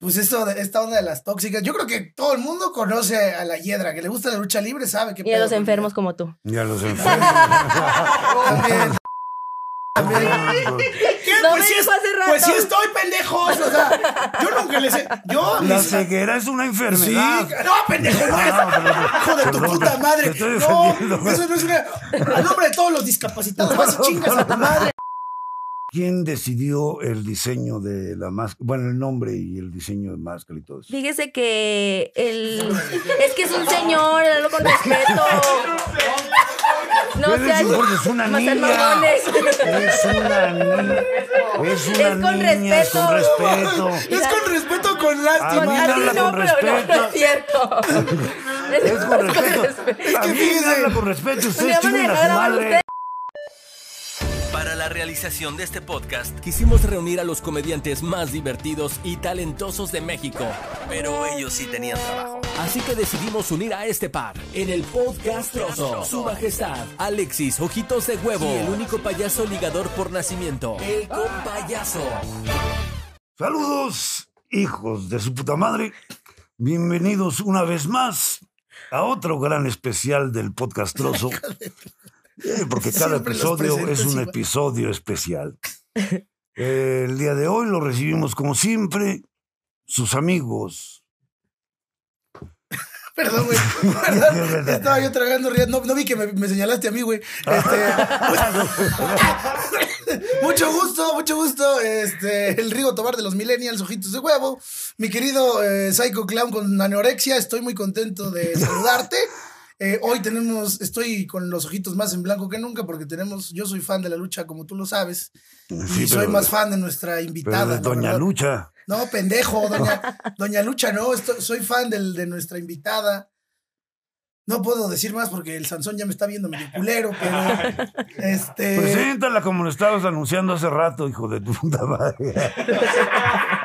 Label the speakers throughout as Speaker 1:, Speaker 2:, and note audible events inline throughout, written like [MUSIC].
Speaker 1: pues esto de, esta onda de las tóxicas. Yo creo que todo el mundo conoce a la hiedra, que le gusta la lucha libre, sabe que
Speaker 2: Y a los [LAUGHS] enfermos como tú.
Speaker 3: Ya los enfermos.
Speaker 1: ¿Qué?
Speaker 2: No
Speaker 1: pues,
Speaker 2: me
Speaker 1: sí es-
Speaker 2: hace rato.
Speaker 1: pues sí estoy, pendejos. O sea, yo nunca les he. Yo a
Speaker 3: La
Speaker 1: mis-
Speaker 3: ceguera es una
Speaker 1: Sí,
Speaker 3: enfermedad.
Speaker 1: no, pendejo, no.
Speaker 3: No, perdón.
Speaker 1: Hijo de tu puta madre. No, eso no es una. A nombre de todos los discapacitados, vas y chingas a tu madre.
Speaker 3: ¿Quién decidió el diseño de la máscara? Bueno, el nombre y el diseño de máscara y todo eso.
Speaker 2: Fíjese que el... Es que es un señor, háblalo con respeto. No sean...
Speaker 3: es porque es una
Speaker 2: no sean
Speaker 3: niña. Es una niña. Es una
Speaker 2: Es con
Speaker 3: niña, es con respeto.
Speaker 1: Es con respeto, con
Speaker 3: A
Speaker 1: lástima.
Speaker 3: mí me
Speaker 2: A ti no,
Speaker 3: con
Speaker 2: pero no, no
Speaker 3: respeto.
Speaker 2: es cierto.
Speaker 3: Es con respeto. A
Speaker 1: que
Speaker 3: mí me
Speaker 1: fíjese.
Speaker 3: habla con respeto.
Speaker 2: Me
Speaker 3: Ustedes tienen
Speaker 4: realización de este podcast quisimos reunir a los comediantes más divertidos y talentosos de México. Pero ellos sí tenían trabajo. Así que decidimos unir a este par en el podcast Trozo. Su majestad, Alexis Ojitos de Huevo. Y el único payaso ligador por nacimiento, el compayaso.
Speaker 3: Saludos, hijos de su puta madre. Bienvenidos una vez más a otro gran especial del podcast Trozo. Eh, porque cada
Speaker 1: Siempre
Speaker 3: episodio es un episodio especial. [LAUGHS] El día de hoy lo recibimos como siempre, sus amigos. [LAUGHS]
Speaker 1: Perdón, güey. [LAUGHS] Perdón. Estaba yo tragando riendo. No, no vi que me, me señalaste a mí, güey. Este, mucho gusto, mucho gusto. Este, el Rigo Tobar de los Millennials, ojitos de huevo. Mi querido eh, Psycho Clown con anorexia. Estoy muy contento de saludarte. Eh, hoy tenemos, estoy con los ojitos más en blanco que nunca porque tenemos, yo soy fan de la lucha como tú lo sabes.
Speaker 3: Sí,
Speaker 1: y soy
Speaker 3: pero-
Speaker 1: más fan de nuestra
Speaker 3: Pero
Speaker 1: invitada.
Speaker 3: de
Speaker 1: la
Speaker 3: Doña
Speaker 1: verdad.
Speaker 3: Lucha.
Speaker 1: No, pendejo, doña, doña Lucha, no, estoy- soy fan del, de nuestra invitada. No puedo decir más porque el Sansón ya me está viendo medio culero, pero [LAUGHS] este.
Speaker 3: Preséntala como lo estabas anunciando hace rato, hijo de tu puta madre.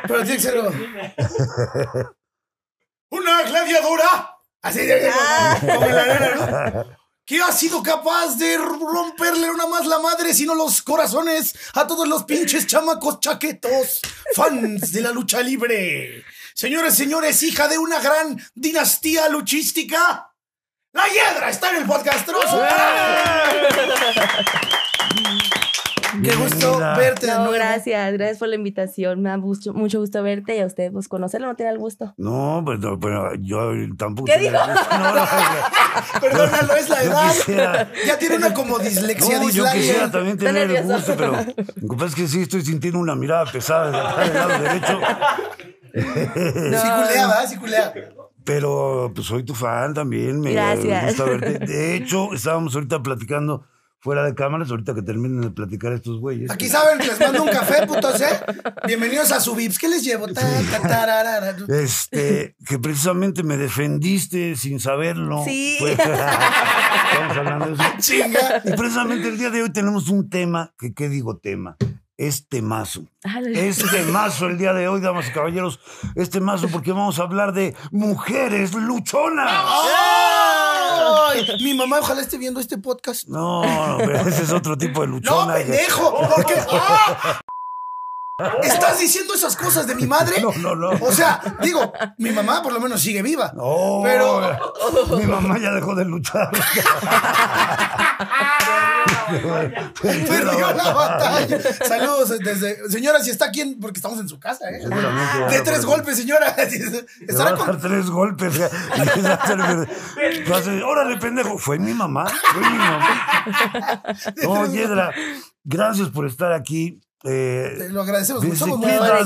Speaker 1: Pero ser. [LAUGHS] ¡Una gladiadora! Así de como en la arena, ¿no? Que ha sido capaz de romperle una más la madre, sino los corazones a todos los pinches chamacos chaquetos, fans de la lucha libre. Señores, señores, hija de una gran dinastía luchística. La hiedra está en el podcast trozo. Qué gusto verte de
Speaker 2: No,
Speaker 1: nuevo.
Speaker 2: gracias, gracias por la invitación. Me da mucho, mucho gusto verte y a usted, pues conocerlo no tiene el gusto.
Speaker 3: No, pues no, pero yo tampoco.
Speaker 2: ¿Qué
Speaker 3: gusto. No, no,
Speaker 1: Perdónalo, es la edad.
Speaker 3: quisiera-
Speaker 1: Ya tiene una como dislexia,
Speaker 3: No, yo quisiera también tener el gusto, pero lo que pasa es que sí estoy sintiendo una mirada pesada del lado derecho. [LAUGHS]
Speaker 1: Sí culea, ¿verdad? Sí culea.
Speaker 3: Pero pues soy tu fan también. Me
Speaker 2: Gracias.
Speaker 3: gusta verte. De hecho, estábamos ahorita platicando fuera de cámaras, ahorita que terminen de platicar estos güeyes.
Speaker 1: Aquí saben que les mando un café, [LAUGHS] putos, ¿eh? Bienvenidos a su Vips. ¿Qué les llevo? Ta.
Speaker 3: Este, que precisamente me defendiste sin saberlo.
Speaker 2: Sí. [LAUGHS]
Speaker 3: Estamos hablando de eso. [LAUGHS]
Speaker 1: Chinga.
Speaker 3: Y precisamente el día de hoy tenemos un tema, que qué digo tema, es temazo.
Speaker 2: Ah, lo-
Speaker 3: Es temazo el día de hoy, damas y caballeros, es temazo porque vamos a hablar de mujeres luchonas.
Speaker 1: ¡Ay! Mi mamá ojalá esté viendo este podcast.
Speaker 3: No, no, pero ese es otro tipo de
Speaker 1: ¡No,
Speaker 3: luchona.
Speaker 1: pendejo! ¿Por qué? ¡Ah! ¿Estás diciendo esas cosas de mi madre?
Speaker 3: No, no, no.
Speaker 1: O sea, digo, mi mamá por lo menos sigue viva.
Speaker 3: No,
Speaker 1: Pero-
Speaker 3: mi mamá ya dejó de luchar. [LAUGHS]
Speaker 1: Perdió la batalla. Saludos desde. Señora, si está aquí, en- porque estamos en su casa, ¿eh? De tres golpes, señora.
Speaker 3: Le va a
Speaker 1: Estará
Speaker 3: dar
Speaker 1: con.
Speaker 3: tres golpes. Órale, pendejo. Fue mi mamá. Fue mi mamá. [LAUGHS] No, Yedra, gracias por estar aquí. Eh,
Speaker 1: Te lo agradecemos.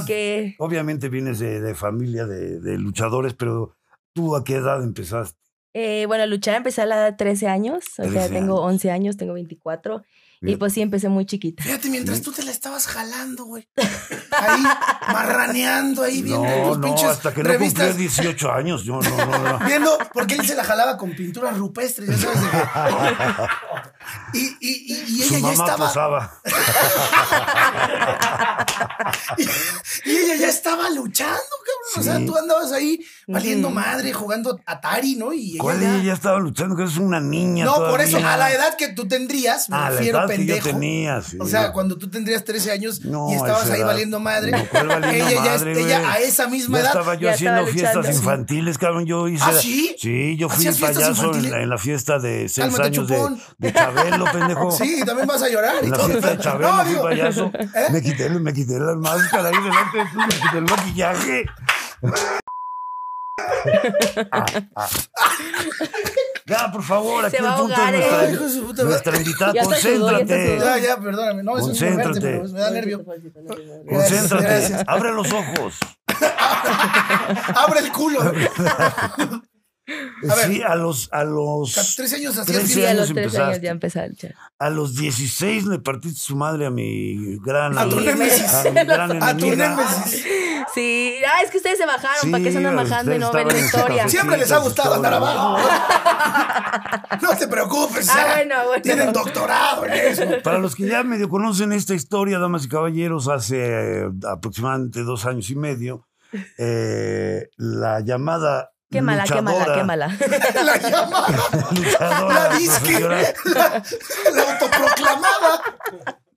Speaker 3: Que obviamente vienes de, de familia de, de luchadores, pero ¿tú a qué edad empezaste?
Speaker 2: Eh, bueno, luchar empecé a la edad de 13 años, o
Speaker 3: 13
Speaker 2: sea, tengo
Speaker 3: años.
Speaker 2: 11 años, tengo 24, y pues sí, empecé muy chiquita.
Speaker 1: Fíjate, mientras tú te la estabas jalando, güey. Ahí, marraneando, ahí viendo
Speaker 3: No,
Speaker 1: tus
Speaker 3: no,
Speaker 1: pinches
Speaker 3: hasta que no
Speaker 1: revistas.
Speaker 3: cumplí 18 años. Yo no, no, no.
Speaker 1: Viendo, porque él se la jalaba con pinturas rupestres, ya sabes. de Y, y, y, y
Speaker 3: Su
Speaker 1: ella ya
Speaker 3: mamá
Speaker 1: estaba.
Speaker 3: posaba. [LAUGHS]
Speaker 1: Y, y ella ya estaba luchando, cabrón. O sea, tú andabas ahí valiendo madre, jugando Atari, ¿no? Y ella
Speaker 3: ¿Cuál
Speaker 1: ya-
Speaker 3: ella ya estaba luchando? Que es una niña.
Speaker 1: No, por eso, a la edad que tú tendrías, me
Speaker 3: la
Speaker 1: refiero
Speaker 3: edad que yo
Speaker 1: pendejo.
Speaker 3: tenía, sí.
Speaker 1: O sea, cuando tú tendrías 13 años
Speaker 3: No,
Speaker 1: y estabas ahí
Speaker 3: edad.
Speaker 1: valiendo madre,
Speaker 3: No, ¿cuál valiendo
Speaker 1: ella, ya ella a esa misma
Speaker 3: Ya
Speaker 1: edad.
Speaker 3: estaba yo
Speaker 2: Ya
Speaker 3: haciendo
Speaker 2: estaba
Speaker 3: fiestas
Speaker 2: luchando.
Speaker 3: infantiles, cabrón. Yo hice.
Speaker 1: ¿Ah, sí?
Speaker 3: Sí, yo fui
Speaker 1: ¿Hacías fiestas
Speaker 3: payaso en la, en la fiesta de seis
Speaker 1: Cálmate,
Speaker 3: años de, Chabelo, pendejo. [LAUGHS]
Speaker 1: Sí, y también vas a llorar. y
Speaker 3: En la
Speaker 1: todo.
Speaker 3: fiesta de Chabelo
Speaker 1: No,
Speaker 3: fui
Speaker 1: digo,
Speaker 3: payaso.
Speaker 1: ¿eh?
Speaker 3: Me, quité, me quité la máscara ahí delante de tú, me quité el maquillaje. [LAUGHS] Ah, ah. Ya, por favor, aquí
Speaker 2: Se
Speaker 3: el
Speaker 2: a
Speaker 3: punto
Speaker 2: ahogar,
Speaker 3: es
Speaker 2: eh.
Speaker 3: nuestra,
Speaker 1: Hijo de su puta
Speaker 3: nuestra invitada.
Speaker 2: Ya ya
Speaker 3: Concéntrate.
Speaker 1: Ya, ya, perdóname. No, eso es un
Speaker 3: Concéntrate.
Speaker 1: pero me da nervio.
Speaker 3: Concéntrate.
Speaker 1: Gracias.
Speaker 3: Abre los ojos. [LAUGHS]
Speaker 1: Abre el culo. [LAUGHS] A ver.
Speaker 3: sí, a los, a los
Speaker 1: 13 años hacías
Speaker 3: 13
Speaker 2: Sí, a los 13 años
Speaker 3: empezaste.
Speaker 2: ya a
Speaker 3: los 16 le partiste su madre a mi gran
Speaker 1: A
Speaker 3: a mi gran [LAUGHS]
Speaker 1: A
Speaker 3: enemiga.
Speaker 2: Sí, ah, es que ustedes se bajaron, ¿para qué se andan bajando y no ven la historia?
Speaker 1: Siempre les ha gustado andar abajo. [LAUGHS] No te preocupes.
Speaker 2: Ah, bueno, bueno.
Speaker 1: Tienen doctorado en eso.
Speaker 3: Para los que ya medio conocen esta historia, damas y caballeros, hace eh, aproximadamente dos años y medio, eh, la llamada
Speaker 2: Quémala, quémala,
Speaker 3: luchadora,
Speaker 2: quémala. [LAUGHS]
Speaker 1: La llamada,
Speaker 3: luchadora
Speaker 1: la disque, la, la autoproclamada.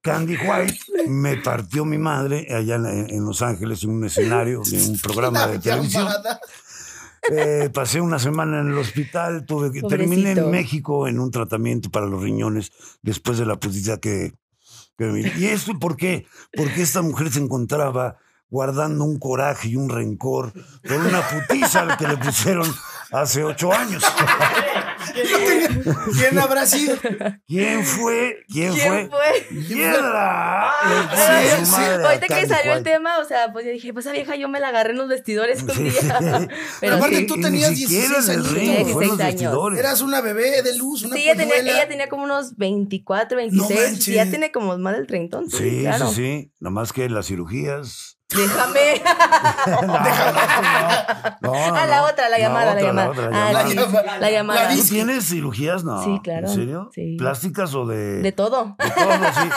Speaker 3: Candy White me partió mi madre allá en, en Los Ángeles en un escenario de un programa de televisión. Eh, pasé una semana en el hospital, tuve que, terminé en. México en un tratamiento para los riñones después de la putiza que, ¿Y esto por qué? Porque esta mujer se encontraba guardando un coraje y un rencor por una putiza que le pusieron hace ocho años.
Speaker 1: ¿Quién habrá sido?
Speaker 3: ¿Quién fue? ¿Quién,
Speaker 2: ¿Quién fue?
Speaker 3: ¡Piedra!
Speaker 1: Sí,
Speaker 3: Su
Speaker 1: sí.
Speaker 3: madre,
Speaker 2: Ahorita que salió el tema, o sea, pues yo dije, pues esa vieja yo me la agarré en los vestidores un día. [LAUGHS] Pero
Speaker 1: Aparte
Speaker 2: sí.
Speaker 1: tú
Speaker 3: ni
Speaker 1: tenías
Speaker 3: siquiera
Speaker 1: 16
Speaker 3: en el
Speaker 1: años.
Speaker 3: ring, fue en los
Speaker 2: 16 años.
Speaker 3: vestidores.
Speaker 1: Eras una bebé de luz, una
Speaker 2: Sí, ella tenía, ella tenía como unos 24, 26.
Speaker 1: manches.
Speaker 2: y ya tiene como más del 30. entonces,
Speaker 3: Sí,
Speaker 2: claro.
Speaker 3: sí, sí. Nomás que las cirugías.
Speaker 2: Déjame. [LAUGHS]
Speaker 3: No, no,
Speaker 2: Ah, la
Speaker 3: no.
Speaker 2: otra, la llamada, la
Speaker 3: otra,
Speaker 2: llamada.
Speaker 3: otra,
Speaker 2: Ah,
Speaker 3: llamada.
Speaker 2: sí,
Speaker 1: llamada.
Speaker 2: la llamada.
Speaker 1: La
Speaker 3: ¿Tú
Speaker 1: disque.
Speaker 3: tienes cirugías? No.
Speaker 2: Sí, claro.
Speaker 3: ¿En serio?
Speaker 2: Sí.
Speaker 3: ¿Plásticas o de.?
Speaker 2: De todo.
Speaker 3: de todo, sí.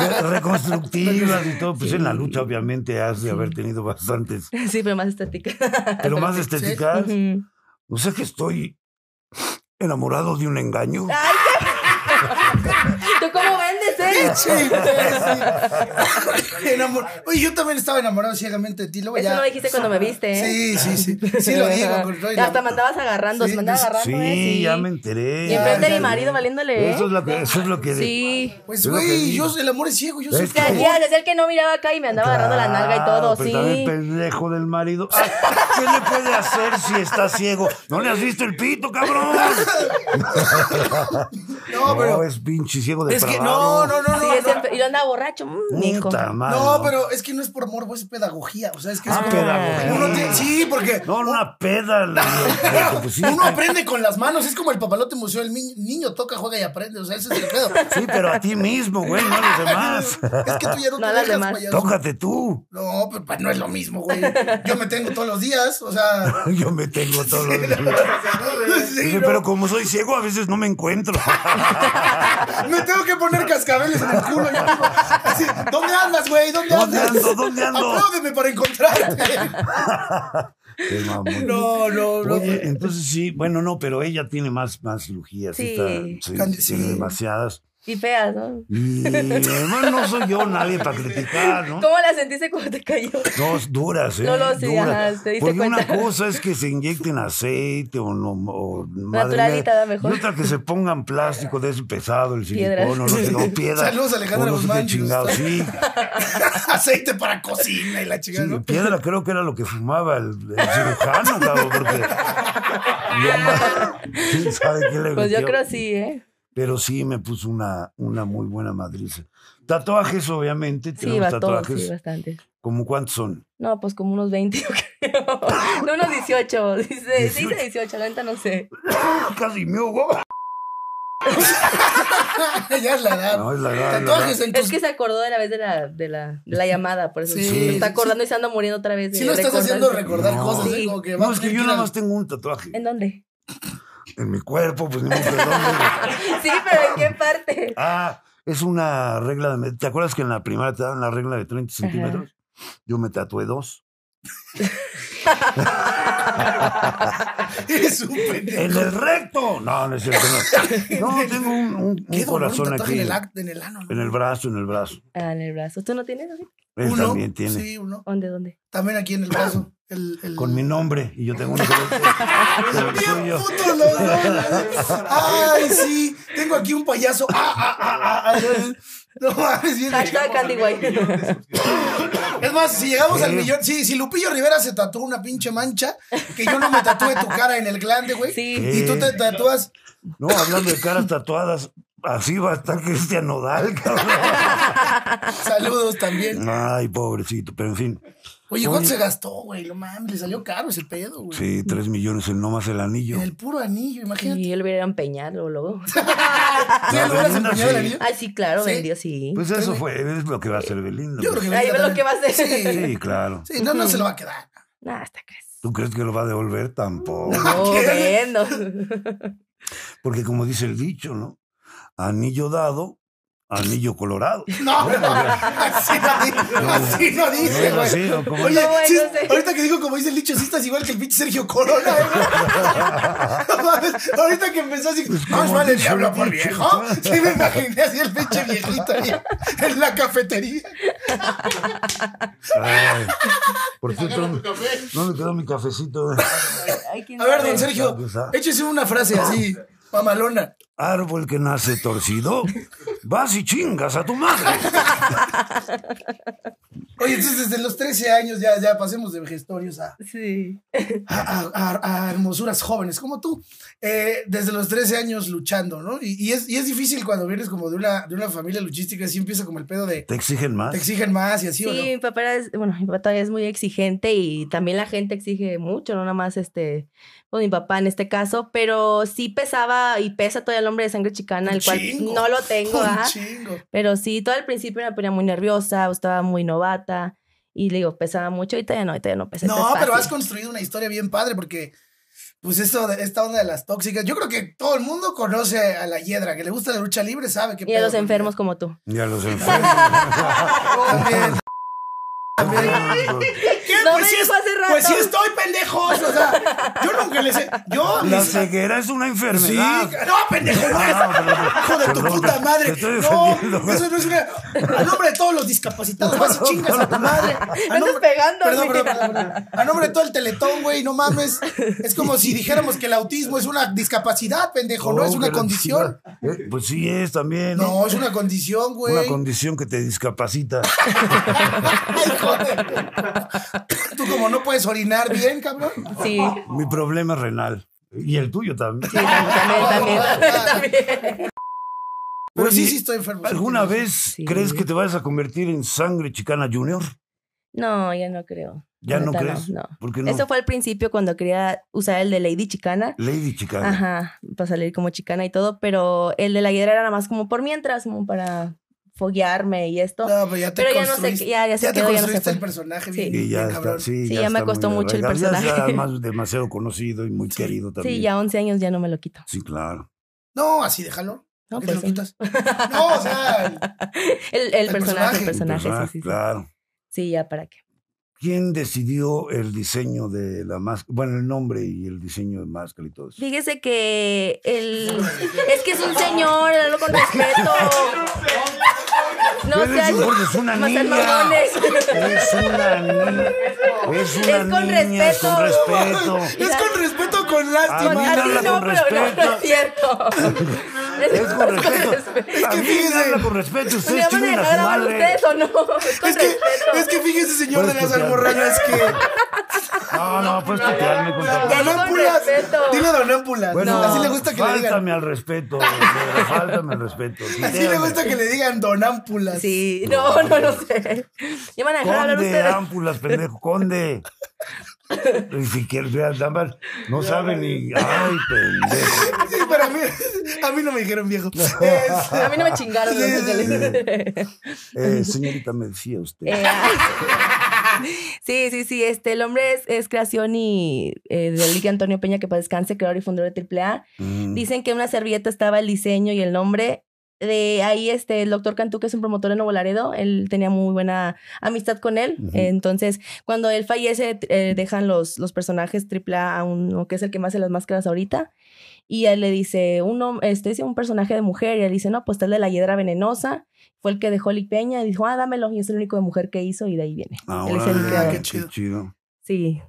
Speaker 3: [LAUGHS] De reconstructivas y todo. Pues en la lucha, obviamente, has de haber tenido bastantes.
Speaker 2: Sí, pero más estética.
Speaker 3: Pero más estéticas.
Speaker 2: Ujú.
Speaker 3: No sé que estoy enamorado de un engaño.
Speaker 2: Ay, qué- [LAUGHS] ¿Tú cómo vendes, eh?
Speaker 1: Sí, sí. Enamor- Oye, yo también estaba enamorado ciegamente de ti. Luego
Speaker 2: Eso
Speaker 1: ya...
Speaker 2: lo dijiste cuando me viste, ¿eh?
Speaker 1: Sí, sí, sí. Sí lo digo. con todo
Speaker 2: Ya
Speaker 1: la-
Speaker 2: hasta me andabas agarrando,
Speaker 1: Sí,
Speaker 2: se me andaba agarrando,
Speaker 3: Sí,
Speaker 2: ¿eh?
Speaker 3: ya me enteré.
Speaker 2: Y enfrente de mi marido valiéndole, ¿eh?
Speaker 3: Eso es lo que. Eso es lo que
Speaker 2: Sí.
Speaker 1: Pues,
Speaker 3: Es
Speaker 1: güey, yo, el amor es ciego. Yo
Speaker 3: Es
Speaker 1: soy
Speaker 2: ya, desde el que no miraba acá y me andaba agarrando la nalga y todo,
Speaker 3: pero también
Speaker 2: sí.
Speaker 3: el pendejo del marido. Ah, ¿Qué le puede hacer si está ciego? ¿No le has visto el pito, cabrón? [LAUGHS]
Speaker 1: No, pero...
Speaker 3: es pinche ciego de
Speaker 1: Es que no, no, no, no. no.
Speaker 2: y lo andaba borracho, mm, mijo.
Speaker 3: Puta madre.
Speaker 1: No, pero es que no es por morbo, es pedagogía. O sea, es que es
Speaker 3: Ah,
Speaker 1: como-
Speaker 3: pedagogía.
Speaker 1: Uno tiene- sí, porque
Speaker 3: No, una peda. le- [LAUGHS] pues sí.
Speaker 1: uno aprende con las manos. Es como el papalote museo. El ni- niño toca, juega y aprende. O sea, ese es el pedo.
Speaker 3: Sí, pero a ti mismo, güey, no a los demás. [LAUGHS]
Speaker 1: Es que tú ya no,
Speaker 2: No
Speaker 1: te
Speaker 2: las
Speaker 1: dejas,
Speaker 2: demás.
Speaker 1: payaso.
Speaker 3: Tócate tú.
Speaker 1: No, pero pues, no es lo mismo, güey. Yo me tengo todos los días. O sea, [LAUGHS]
Speaker 3: Yo me tengo todos los días.
Speaker 1: sí,
Speaker 3: Dice,
Speaker 1: no.
Speaker 3: Pero como soy ciego, a veces no me encuentro.
Speaker 1: me tengo que poner en el culo. Yo digo, así, ¿Dónde andas, güey? ¿Dónde,
Speaker 3: ¿Dónde
Speaker 1: andas?
Speaker 3: ando? ¿Dónde ando?
Speaker 1: Apláudeme para encontrarte.
Speaker 3: Qué mamón.
Speaker 1: No, no, no.
Speaker 3: Oye, entonces sí, bueno, no, pero ella tiene más, más cirugías.
Speaker 2: Sí.
Speaker 3: está- sí,
Speaker 1: Candy-
Speaker 3: tiene
Speaker 1: sí.
Speaker 3: demasiadas.
Speaker 2: Y feas, ¿no?
Speaker 3: Y [LAUGHS] bueno, no soy yo nadie para criticar, ¿no?
Speaker 2: ¿Cómo la sentiste cuando te cayó?
Speaker 3: Dos duras, ¿eh?
Speaker 2: No lo sé,
Speaker 3: duras.
Speaker 2: ajá, te diste
Speaker 3: Porque una
Speaker 2: cuenta.
Speaker 3: cosa es que se inyecten aceite o no. O, madre
Speaker 2: Naturalita, da mejor.
Speaker 3: Y otra que se pongan plástico de ese pesado, el silicón, o no sé, no, piedra.
Speaker 1: Saludos, Alejandra
Speaker 3: no sé qué
Speaker 1: Guzmán.
Speaker 3: chingado, sí. [LAUGHS]
Speaker 1: Aceite para cocina y la chica,
Speaker 3: Sí,
Speaker 1: ¿no?
Speaker 3: piedra creo que era lo que fumaba el, el cirujano, cabrón, porque. no [LAUGHS] ¿Quién sabe qué le
Speaker 2: Pues yo
Speaker 3: metió?
Speaker 2: creo sí, ¿eh?
Speaker 3: Pero sí me puso una, una muy buena madriza. Tatuajes, obviamente.
Speaker 2: Sí,
Speaker 3: Tenemos
Speaker 2: todo,
Speaker 3: tatuajes.
Speaker 2: sí, bastante.
Speaker 3: ¿Cómo cuántos son?
Speaker 2: No, pues como unos 20, [LAUGHS] yo creo. No, unos 18. Dice, dice 18, la neta no sé. [COUGHS]
Speaker 3: Casi me ahogo. [LAUGHS]
Speaker 1: ya es la edad.
Speaker 3: No, es la edad,
Speaker 1: Tatuajes
Speaker 3: la
Speaker 1: en tus...
Speaker 2: Es que se acordó de la vez de la, de la, de la llamada, por eso
Speaker 1: Sí,
Speaker 2: se está
Speaker 1: sí,
Speaker 2: acordando y se anda muriendo otra vez. de
Speaker 1: Si lo estás haciendo recordar
Speaker 3: No.
Speaker 1: cosas, ¿eh?
Speaker 2: Sí.
Speaker 1: Como que
Speaker 3: No, es que yo nada más tengo un tatuaje.
Speaker 2: ¿En dónde?
Speaker 3: En mi cuerpo, pues ni modo que dónde. [LAUGHS]
Speaker 2: Sí, pero ¿en qué parte?
Speaker 3: Ah, es una regla de... ¿Te acuerdas que en la primaria te daban la regla de 30 centímetros? Yo me tatué dos.
Speaker 1: Eres un pendejo.
Speaker 3: En el recto. No, no es cierto. No, no [LAUGHS] tengo un, un-
Speaker 1: ¿Qué
Speaker 3: un
Speaker 1: dolor,
Speaker 3: corazón aquí.
Speaker 1: En el, ac- en el ano, ¿no?
Speaker 3: En el brazo, en el brazo.
Speaker 2: Ah, en el brazo. ¿Tú no tienes? David?
Speaker 3: Él
Speaker 1: Uno.
Speaker 3: también tiene.
Speaker 1: Sí, uno.
Speaker 2: ¿Dónde, dónde?
Speaker 1: También aquí en el brazo. El, el...
Speaker 3: Con mi nombre. Y yo tengo uno [LAUGHS]
Speaker 1: Bien los. [LAUGHS] Ay, sí. Tengo aquí un payaso. Ah, ah, ah, ah, ah. No mames, bien.
Speaker 2: Hashtag Candy White.
Speaker 1: Es más, si llegamos al millón, sí, si Lupillo Rivera se tatuó una pinche mancha, que yo no me tatúe tu cara en el glande, güey.
Speaker 2: Sí.
Speaker 1: Y tú te tatúas.
Speaker 3: No, hablando de caras tatuadas, así va a estar Cristian Nodal, cabrón. [LAUGHS]
Speaker 1: Saludos también.
Speaker 3: Ay, pobrecito, pero en fin.
Speaker 1: Oye, ¿cuánto se gastó, güey? No mames, le salió caro ese pedo, güey.
Speaker 3: Sí, tres millones en nomás el anillo.
Speaker 1: En el puro anillo, imagínate.
Speaker 2: Y él hubiera empeñado luego. [LAUGHS]
Speaker 1: ¿Sí, le hubieras empeñado el anillo?
Speaker 2: Ay, sí, claro,
Speaker 1: Sí.
Speaker 2: vendió, sí.
Speaker 3: Pues eso fue, es lo que va a hacer Belinda.
Speaker 1: Yo creo que
Speaker 2: Ahí
Speaker 1: Belinda
Speaker 2: ve lo que va a hacer.
Speaker 1: Sí,
Speaker 3: Sí, claro.
Speaker 1: sí, no, no se lo va a quedar.
Speaker 2: Nah, hasta crees.
Speaker 3: ¿Tú crees que lo va a devolver? Tampoco.
Speaker 2: No, [LAUGHS] viendo.
Speaker 3: Porque como dice el dicho, ¿no? Anillo dado, anillo colorado. [LAUGHS]
Speaker 1: No, no, así no dice, así no
Speaker 3: ¿No
Speaker 1: dice, güey.
Speaker 3: así o cómo?
Speaker 1: Oye,
Speaker 2: No, güey,
Speaker 1: sí,
Speaker 2: no sé.
Speaker 1: ahorita que digo como dice el dicho, sí estás igual que el pinche Sergio Corona, ¿eh? No mames, ahorita que empezó así, más vale diablo por
Speaker 3: dicho.
Speaker 1: viejo. Sí me imaginé así el pinche viejito ahí en la cafetería.
Speaker 3: Ay, por cierto, ¿dónde quedó mi cafecito?
Speaker 2: Ay, ¿quién
Speaker 1: A ver, don Sergio, échese una frase así, mamalona.
Speaker 3: Árbol que nace torcido, vas y chingas a tu madre.
Speaker 1: Oye, entonces desde los 13 años ya, ya pasemos de vejestorios a,
Speaker 2: Sí.
Speaker 1: a, a- a- a hermosuras jóvenes como tú. Eh, desde los 13 años luchando, ¿no? Y, y es, y es difícil cuando vienes como de una, de una familia luchística, así empieza como el pedo de
Speaker 3: ¿Te exigen más?
Speaker 1: te exigen más y así, ¿o
Speaker 2: Sí,
Speaker 1: no?
Speaker 2: mi papá era, bueno, mi papá todavía es muy exigente y también la gente exige mucho, no nada más este, pues mi papá en este caso, pero sí pesaba y pesa todavía el hombre de sangre chicana,
Speaker 1: Un
Speaker 2: el cual
Speaker 1: chingo.
Speaker 2: no lo tengo,
Speaker 1: Un
Speaker 2: ajá. Pero sí, todo al principio me ponía muy nerviosa, o estaba muy novata y le digo, pesaba mucho, ahorita ya no, ya no pesa.
Speaker 1: No, pero has construido una historia bien padre porque, pues, esto esta onda de las tóxicas, yo creo que todo el mundo conoce a la hiedra, que le gusta la lucha libre, sabe que
Speaker 2: Y a los [LAUGHS] enfermos como tú.
Speaker 3: Ya los enfermos.
Speaker 2: No
Speaker 1: pues,
Speaker 2: me
Speaker 1: sí
Speaker 2: dijo
Speaker 1: es-
Speaker 2: hace rato.
Speaker 1: pues sí estoy pendejos. O sea, yo nunca les he. Yo.
Speaker 3: La
Speaker 1: mis-
Speaker 3: ceguera es una
Speaker 1: Sí,
Speaker 3: enfermedad.
Speaker 1: no, pendejo, no.
Speaker 3: Perdón,
Speaker 1: Hijo de tu puta madre. No, eso no es una. A nombre de todos los discapacitados, vas y chingas a tu madre. A nombre-
Speaker 2: pegando,
Speaker 1: Perdón,
Speaker 2: güey.
Speaker 1: perdón, perdón, perdón. A nombre de todo el teletón, güey, no mames. Es como si dijéramos que el autismo es una discapacidad, pendejo, no es una condición.
Speaker 3: Eh, Pues sí es también.
Speaker 1: No, es una condición, güey.
Speaker 3: Una condición que te discapacita. [LAUGHS]
Speaker 1: Ay, joder. [LAUGHS] Tú como no puedes orinar bien, cabrón.
Speaker 2: Sí,
Speaker 3: Mi problema es renal. Y el tuyo también.
Speaker 2: sí, también, también, también. [LAUGHS]
Speaker 1: Pero sí,
Speaker 3: Oye,
Speaker 1: sí estoy enfermo.
Speaker 3: ¿Alguna vez
Speaker 2: Sí.
Speaker 3: crees que te vas a convertir en sangre chicana junior?
Speaker 2: No, ya no creo.
Speaker 3: ¿Ya no crees?
Speaker 2: No,
Speaker 3: ¿Por qué no?
Speaker 2: Eso fue al principio cuando quería usar el de Lady Chicana.
Speaker 3: Lady chicana.
Speaker 2: Ajá, para salir como chicana y todo, pero el de la hiedra era nada más como por mientras, como para foguearme y esto.
Speaker 1: No, pero ya te
Speaker 2: Pero ya no sé,
Speaker 1: construiste-
Speaker 2: ya, ya se
Speaker 1: te
Speaker 2: quedó, ya no se
Speaker 1: construiste el personaje
Speaker 2: Sí.
Speaker 1: bien,
Speaker 3: Y ya
Speaker 1: bien,
Speaker 3: está, sí,
Speaker 2: Sí, ya me
Speaker 3: está
Speaker 2: costó mucho el.
Speaker 3: Ya
Speaker 2: personaje.
Speaker 3: está más demasiado conocido y muy querido también.
Speaker 2: Sí, ya 11 años ya no me lo quito.
Speaker 3: Sí, claro.
Speaker 1: No, así déjalo.
Speaker 2: No,
Speaker 1: ¿Por qué te
Speaker 2: pues,
Speaker 1: lo quitas? [LAUGHS] No, o sea, el-
Speaker 2: El, el,
Speaker 1: El
Speaker 2: personaje, el
Speaker 1: personaje.
Speaker 2: personaje,
Speaker 3: Personaje,
Speaker 2: sí, sí.
Speaker 3: Claro.
Speaker 2: Sí, ya para qué.
Speaker 3: ¿Quién decidió el diseño de la máscara? Bueno, el nombre y el diseño de máscara y todo eso.
Speaker 2: Fíjese que el es que es un señor, háblalo con respeto. [LAUGHS] No
Speaker 3: Pero es
Speaker 2: sean,
Speaker 3: un- es una niña. Es una niña. Es una
Speaker 2: Es con
Speaker 3: niña, es con
Speaker 2: respeto.
Speaker 3: respeto.
Speaker 1: es con respeto, con
Speaker 3: A
Speaker 1: lástima.
Speaker 3: mí
Speaker 2: no,
Speaker 3: con
Speaker 2: pero no, no
Speaker 3: respeto.
Speaker 2: es cierto. [LAUGHS] [LAUGHS]
Speaker 3: Es con respeto.
Speaker 1: Es que
Speaker 3: habla con respeto.
Speaker 2: ¿Me
Speaker 3: Ustedes
Speaker 2: van a
Speaker 3: chinguen a
Speaker 2: dejar
Speaker 3: su madre.
Speaker 2: ustedes o no? [LAUGHS] Es
Speaker 1: que, es que fíjese, señor de
Speaker 3: Puedes
Speaker 1: las almorranas, que. [LAUGHS]
Speaker 3: No, no, pues tutearme con
Speaker 1: Don Ámpulas.
Speaker 2: respeto.
Speaker 1: Dile Don Ámpulas.
Speaker 3: Bueno,
Speaker 1: así le gusta que le digan.
Speaker 3: Fáltame al respeto. Fáltame al respeto.
Speaker 1: Así le gusta que le digan Don Ámpulas.
Speaker 2: Sí, no, no lo sé. ¿Ya van a dejar hablar
Speaker 3: Conde,
Speaker 2: ustedes?
Speaker 3: ámpulas, pendejo, conde. [LAUGHS] Y si quieres, vean, nada más, no sabe ni. Ay, pendejo. [LAUGHS]
Speaker 1: Sí, pero a mí, a mí no me dijeron viejo. [LAUGHS] Es-
Speaker 2: A mí no me chingaron.
Speaker 1: Sí, sí.
Speaker 3: Eh, señorita, me decía usted.
Speaker 2: Eh, sí, sí, sí. Este, el hombre es, es creación y eh, de Liga Antonio Peña, que para descanse, creador y fundador de AAA.
Speaker 3: Mm.
Speaker 2: Dicen que en una servilleta estaba el diseño y el nombre. De ahí este el doctor Cantú, que es un promotor de Nuevo Laredo, él tenía muy buena amistad con él. Entonces, cuando él fallece, eh, dejan los, los personajes AAA a uno que es el que más hace las máscaras ahorita. Y él le dice, uno, este es un personaje de mujer. Y él dice, no, pues está el de la hiedra venenosa. Fue el que dejó Lick Peña. Y dijo, ah, dámelo. Y es el único de mujer que hizo. Y de ahí viene.
Speaker 3: Ah,
Speaker 2: él es el
Speaker 1: qué chido.
Speaker 2: Sí.